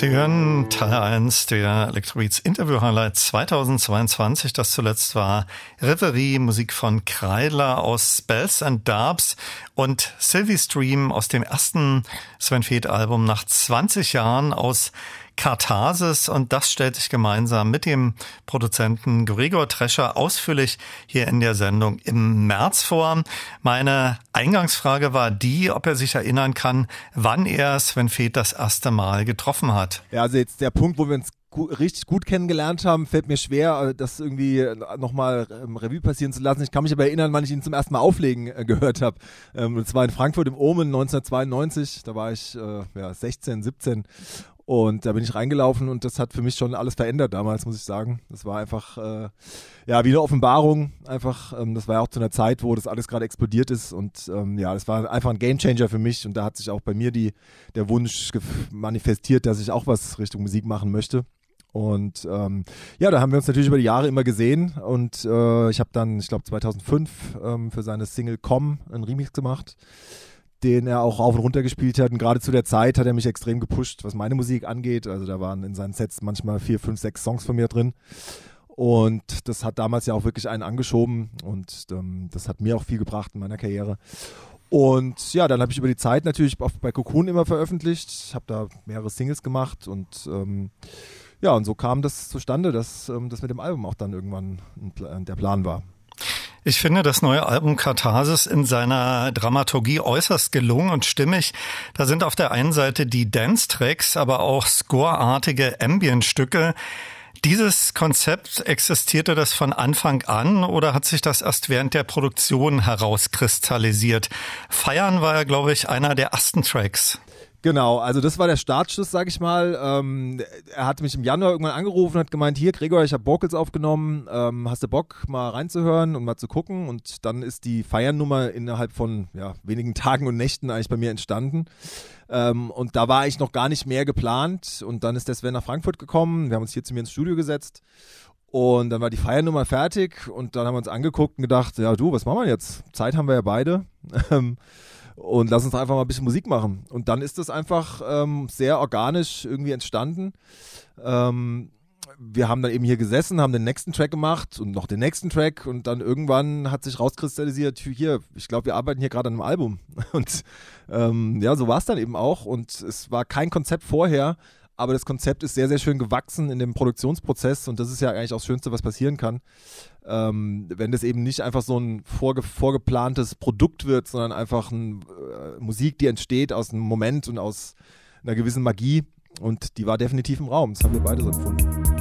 Sie hören Teil 1 der Electrobeats Interview Highlight 2022. Das zuletzt war Reverie, Musik von Kreidler aus Spells and Darbs und Sylvie Stream aus dem ersten Sven Feth Album nach 20 Jahren aus Katharsis und das stellt sich gemeinsam mit dem Produzenten Gregor Trescher ausführlich hier in der Sendung im März vor. Meine Eingangsfrage war die, ob er sich erinnern kann, wann er es, wenn Fed das erste Mal getroffen hat. Ja, also jetzt der Punkt, wo wir uns richtig gut kennengelernt haben, fällt mir schwer, äh, das irgendwie nochmal im Revue passieren zu lassen. Ich kann mich aber erinnern, wann ich ihn zum ersten Mal auflegen äh, gehört habe. Ähm, und zwar in Frankfurt im Omen 1992. Da war ich äh, ja, 16, 17 und da bin ich reingelaufen und das hat für mich schon alles verändert damals, muss ich sagen. Das war einfach, äh, ja, wie eine Offenbarung. Einfach, ähm, das war ja auch zu einer Zeit, wo das alles gerade explodiert ist. Und ähm, ja, das war einfach ein Gamechanger für mich. Und da hat sich auch bei mir die, der Wunsch manifestiert, dass ich auch was Richtung Musik machen möchte. Und ähm, ja, da haben wir uns natürlich über die Jahre immer gesehen und äh, ich habe dann, ich glaube 2005 ähm, für seine Single Com einen Remix gemacht, den er auch rauf und runter gespielt hat. Und gerade zu der Zeit hat er mich extrem gepusht, was meine Musik angeht. Also da waren in seinen Sets manchmal vier, fünf, sechs Songs von mir drin. Und das hat damals ja auch wirklich einen angeschoben und ähm, das hat mir auch viel gebracht in meiner Karriere. Und ja, dann habe ich über die Zeit natürlich bei Cocoon immer veröffentlicht. Ich habe da mehrere Singles gemacht und ähm, ja, und so kam das zustande, dass ähm, das mit dem Album auch dann irgendwann der Plan war. Ich finde das neue Album Katharsis in seiner Dramaturgie äußerst gelungen und stimmig. Da sind auf der einen Seite die Dance-Tracks, aber auch scoreartige Ambient-Stücke. Dieses Konzept existierte das von Anfang an oder hat sich das erst während der Produktion herauskristallisiert? Feiern war ja, glaube ich, einer der ersten Tracks. Genau, also das war der Startschuss, sag ich mal. Ähm, er hat mich im Januar irgendwann angerufen und hat gemeint, hier Gregor, ich habe Vocals aufgenommen, ähm, hast du Bock mal reinzuhören und mal zu gucken? Und dann ist die Feiernummer innerhalb von ja, wenigen Tagen und Nächten eigentlich bei mir entstanden. Ähm, und da war ich noch gar nicht mehr geplant und dann ist der Sven nach Frankfurt gekommen, wir haben uns hier zu mir ins Studio gesetzt und dann war die Feiernummer fertig und dann haben wir uns angeguckt und gedacht, ja du, was machen wir jetzt? Zeit haben wir ja beide. [LAUGHS] Und lass uns einfach mal ein bisschen Musik machen. Und dann ist das einfach ähm, sehr organisch irgendwie entstanden. Ähm, wir haben dann eben hier gesessen, haben den nächsten Track gemacht und noch den nächsten Track und dann irgendwann hat sich rauskristallisiert, hier, ich glaube, wir arbeiten hier gerade an einem Album. [LAUGHS] Und ähm, ja, so war es dann eben auch und es war kein Konzept vorher, aber das Konzept ist sehr, sehr schön gewachsen in dem Produktionsprozess und das ist ja eigentlich auch das Schönste, was passieren kann. Ähm, wenn das eben nicht einfach so ein vorge vorgeplantes Produkt wird, sondern einfach ein, äh, Musik, die entsteht aus einem Moment und aus einer gewissen Magie und die war definitiv im Raum. Das haben wir beide so empfunden.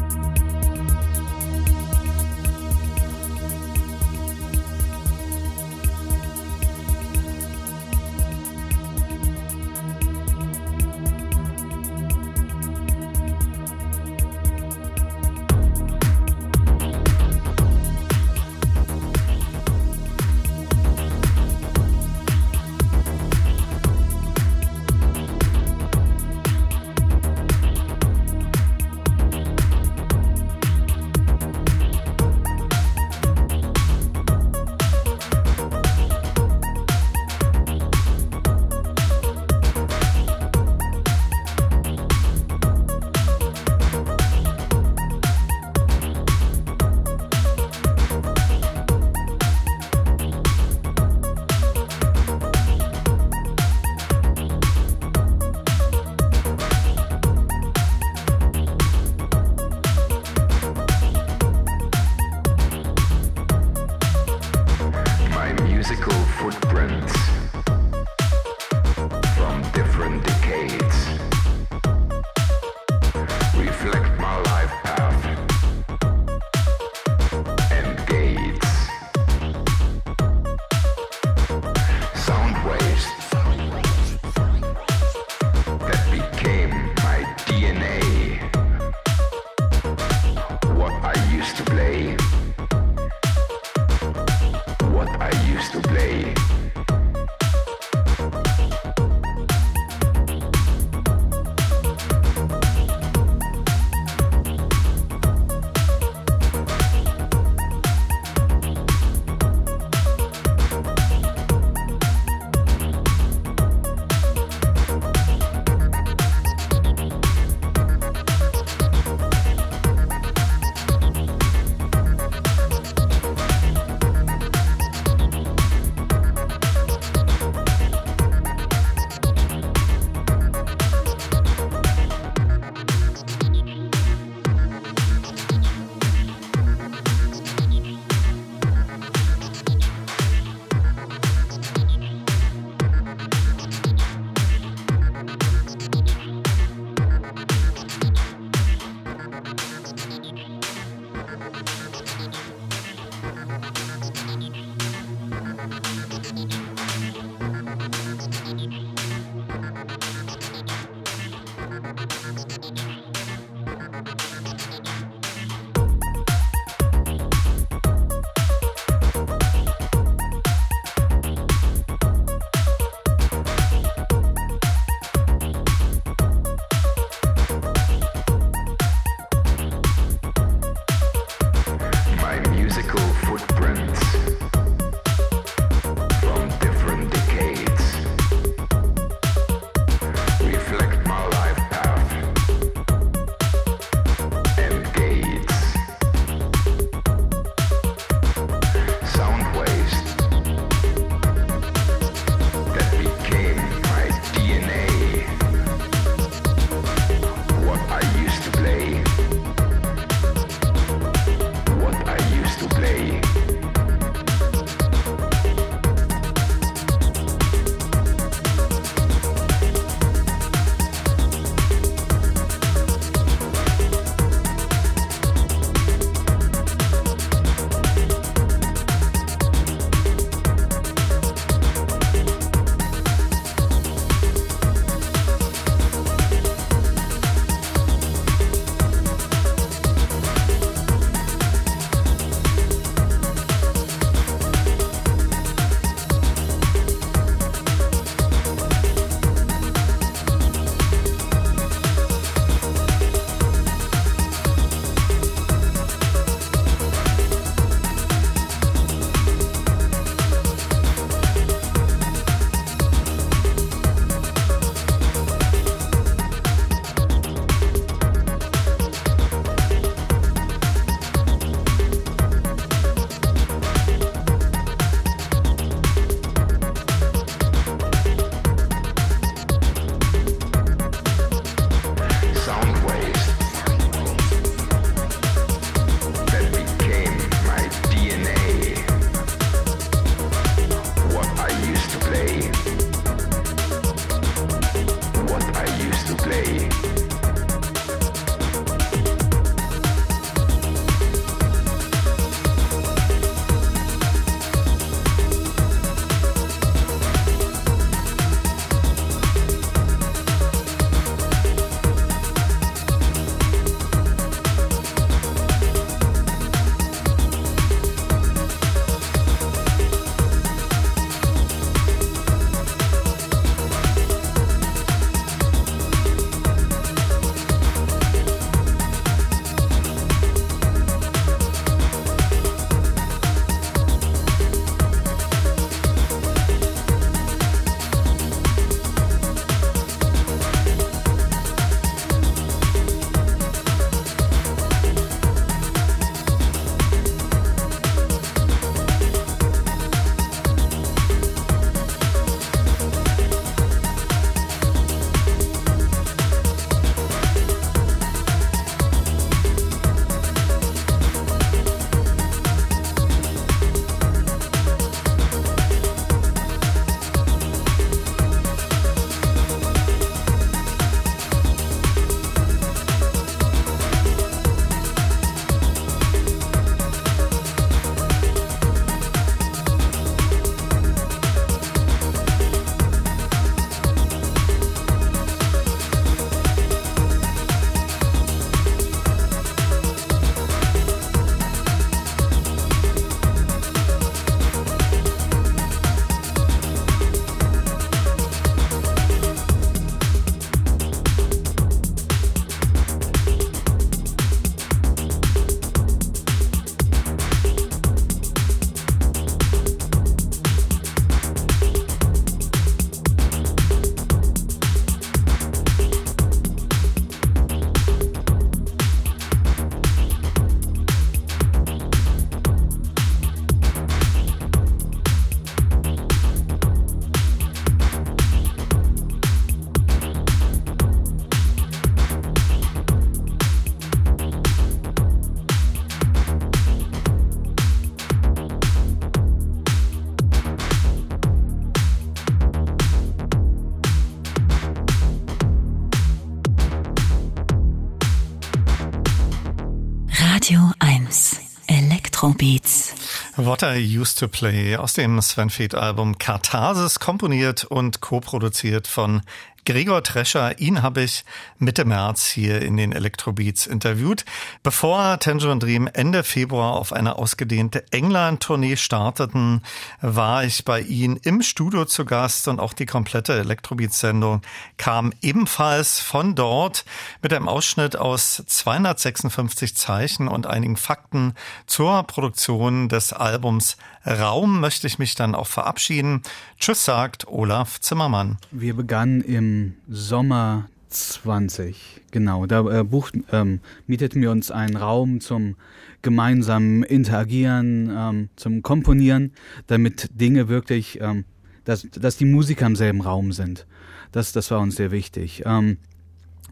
What I Used to Play aus dem Sven Feth Album Katharsis komponiert und co-produziert von Gregor Trescher, ihn habe ich Mitte März hier in den Electrobeats interviewt, bevor Tangerine Dream Ende Februar auf eine ausgedehnte England-Tournee starteten, war ich bei ihm im Studio zu Gast und auch die komplette Electrobeats-Sendung kam ebenfalls von dort mit einem Ausschnitt aus 256 Zeichen und einigen Fakten zur Produktion des Albums Raum möchte ich mich dann auch verabschieden. Tschüss sagt Olaf Zimmermann. Wir begannen im Sommer 20, genau. Da äh, bucht, ähm, mieteten wir uns einen Raum zum gemeinsamen Interagieren, ähm, zum Komponieren, damit Dinge wirklich, ähm, dass, dass die Musiker im selben Raum sind. Das, das war uns sehr wichtig. Ähm,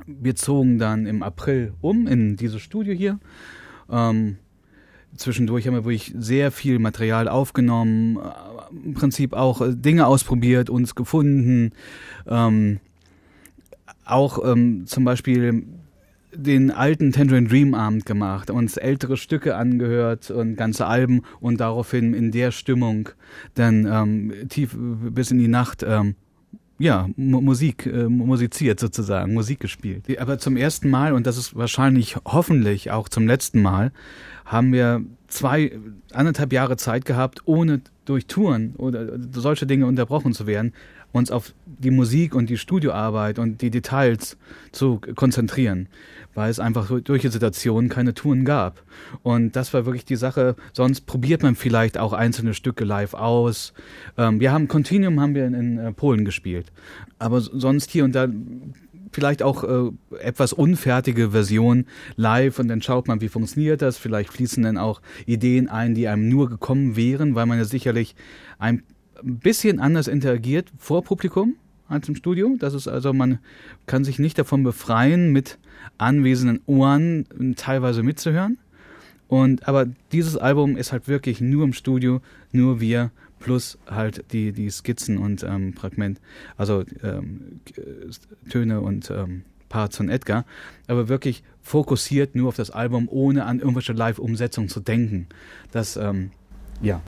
wir zogen dann im April um in dieses Studio hier. Ähm, zwischendurch haben wir wirklich sehr viel Material aufgenommen, äh, im Prinzip auch äh, Dinge ausprobiert, uns gefunden, ähm, auch ähm, zum Beispiel den alten Tangerine Dream Abend gemacht, uns ältere Stücke angehört und ganze Alben und daraufhin in der Stimmung dann ähm, tief bis in die Nacht ähm, ja, Musik, äh, musiziert sozusagen, Musik gespielt. Aber zum ersten Mal, und das ist wahrscheinlich hoffentlich auch zum letzten Mal, haben wir zwei, anderthalb Jahre Zeit gehabt, ohne durch Touren oder solche Dinge unterbrochen zu werden, uns auf die Musik und die Studioarbeit und die Details zu konzentrieren, weil es einfach durch die Situation keine Touren gab. Und das war wirklich die Sache. Sonst probiert man vielleicht auch einzelne Stücke live aus. Ähm, wir haben Continuum haben wir in, äh, Polen gespielt, aber sonst hier und da vielleicht auch äh, etwas unfertige Version live und dann schaut man, wie funktioniert das. Vielleicht fließen dann auch Ideen ein, die einem nur gekommen wären, weil man ja sicherlich ein bisschen anders interagiert vor Publikum als im Studio. Das ist also, man kann sich nicht davon befreien, mit anwesenden Ohren teilweise mitzuhören. Und aber dieses Album ist halt wirklich nur im Studio, nur wir plus halt die die Skizzen und ähm, Fragment, also ähm, Töne und ähm, Parts von Edgar, aber wirklich fokussiert nur auf das Album, ohne an irgendwelche Live-Umsetzungen zu denken. Das ähm, ja.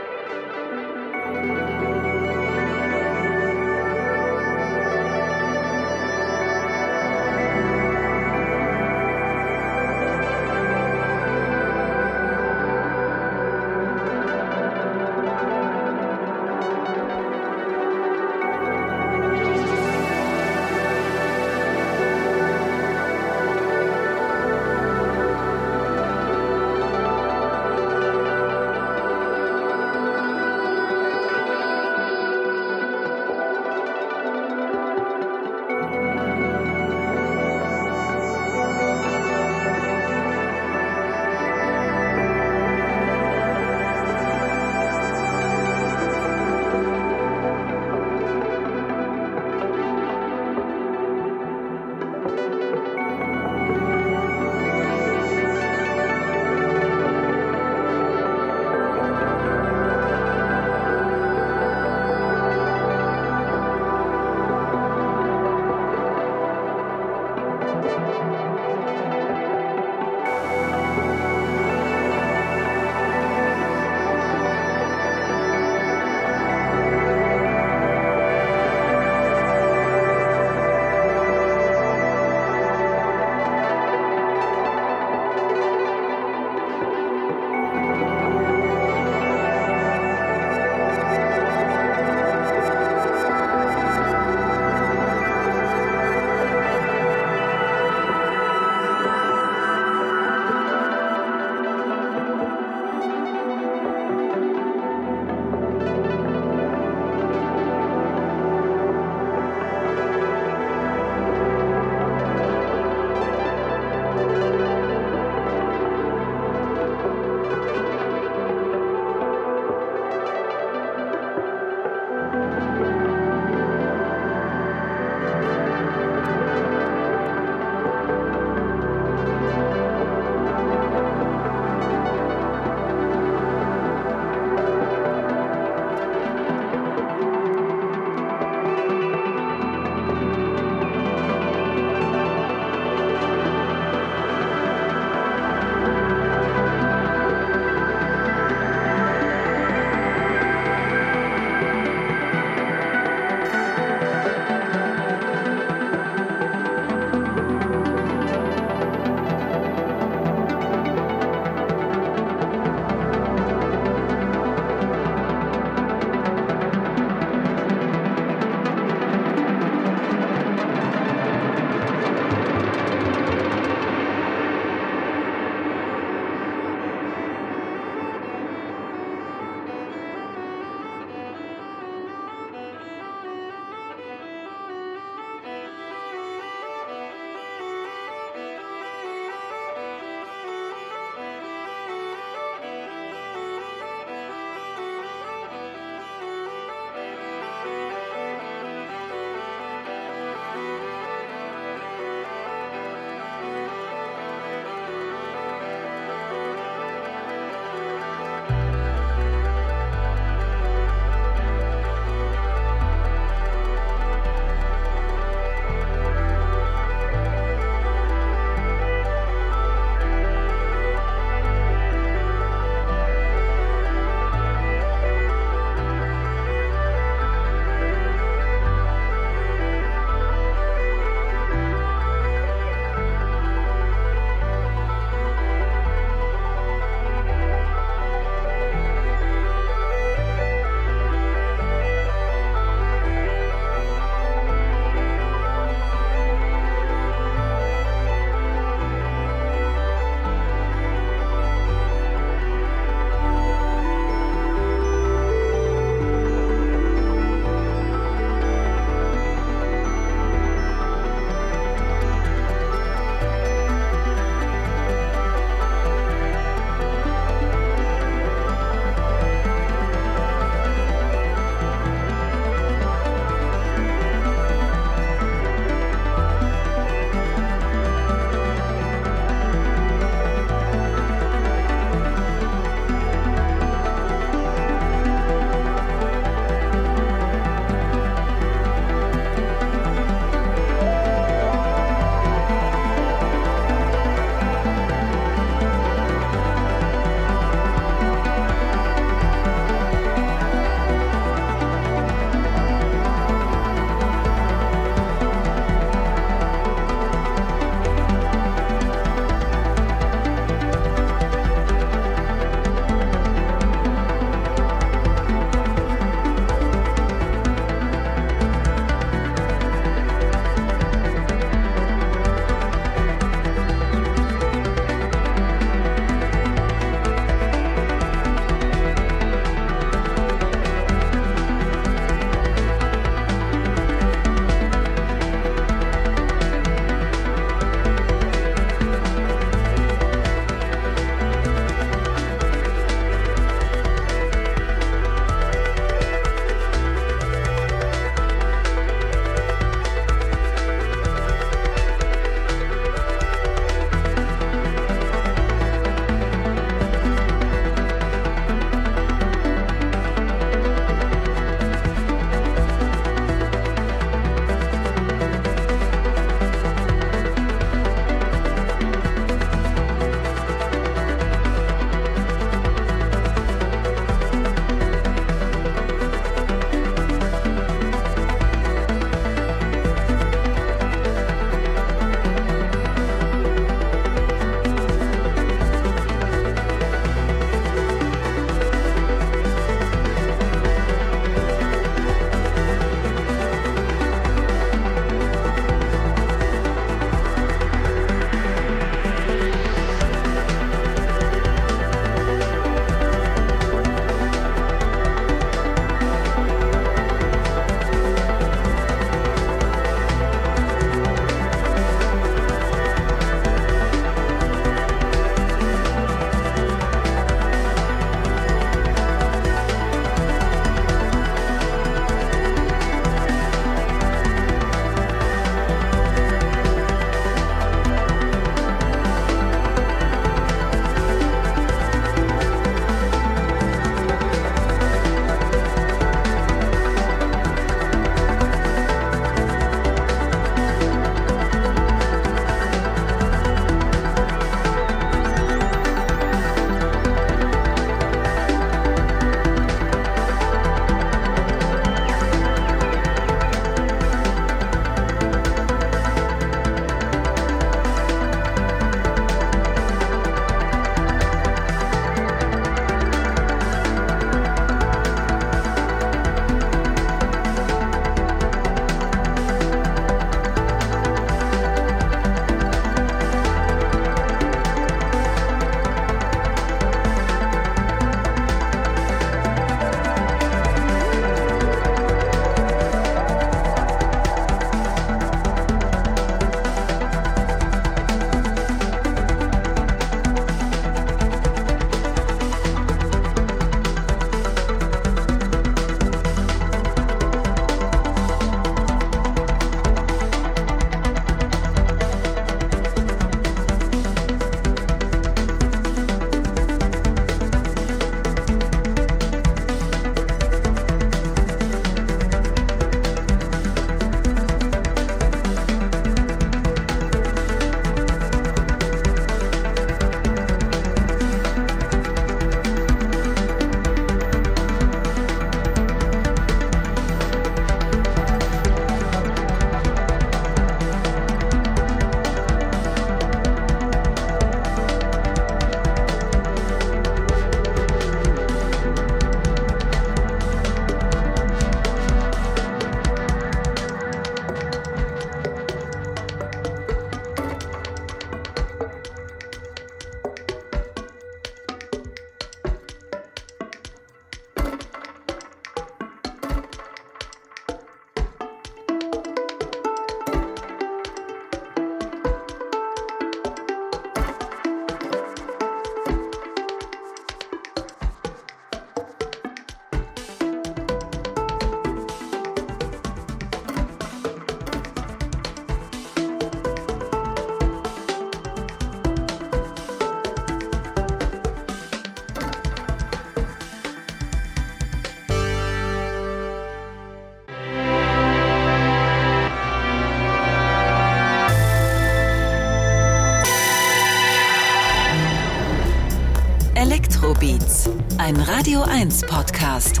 Elektrobeats, ein Radio 1 Podcast.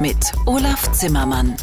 Mit Olaf Zimmermann.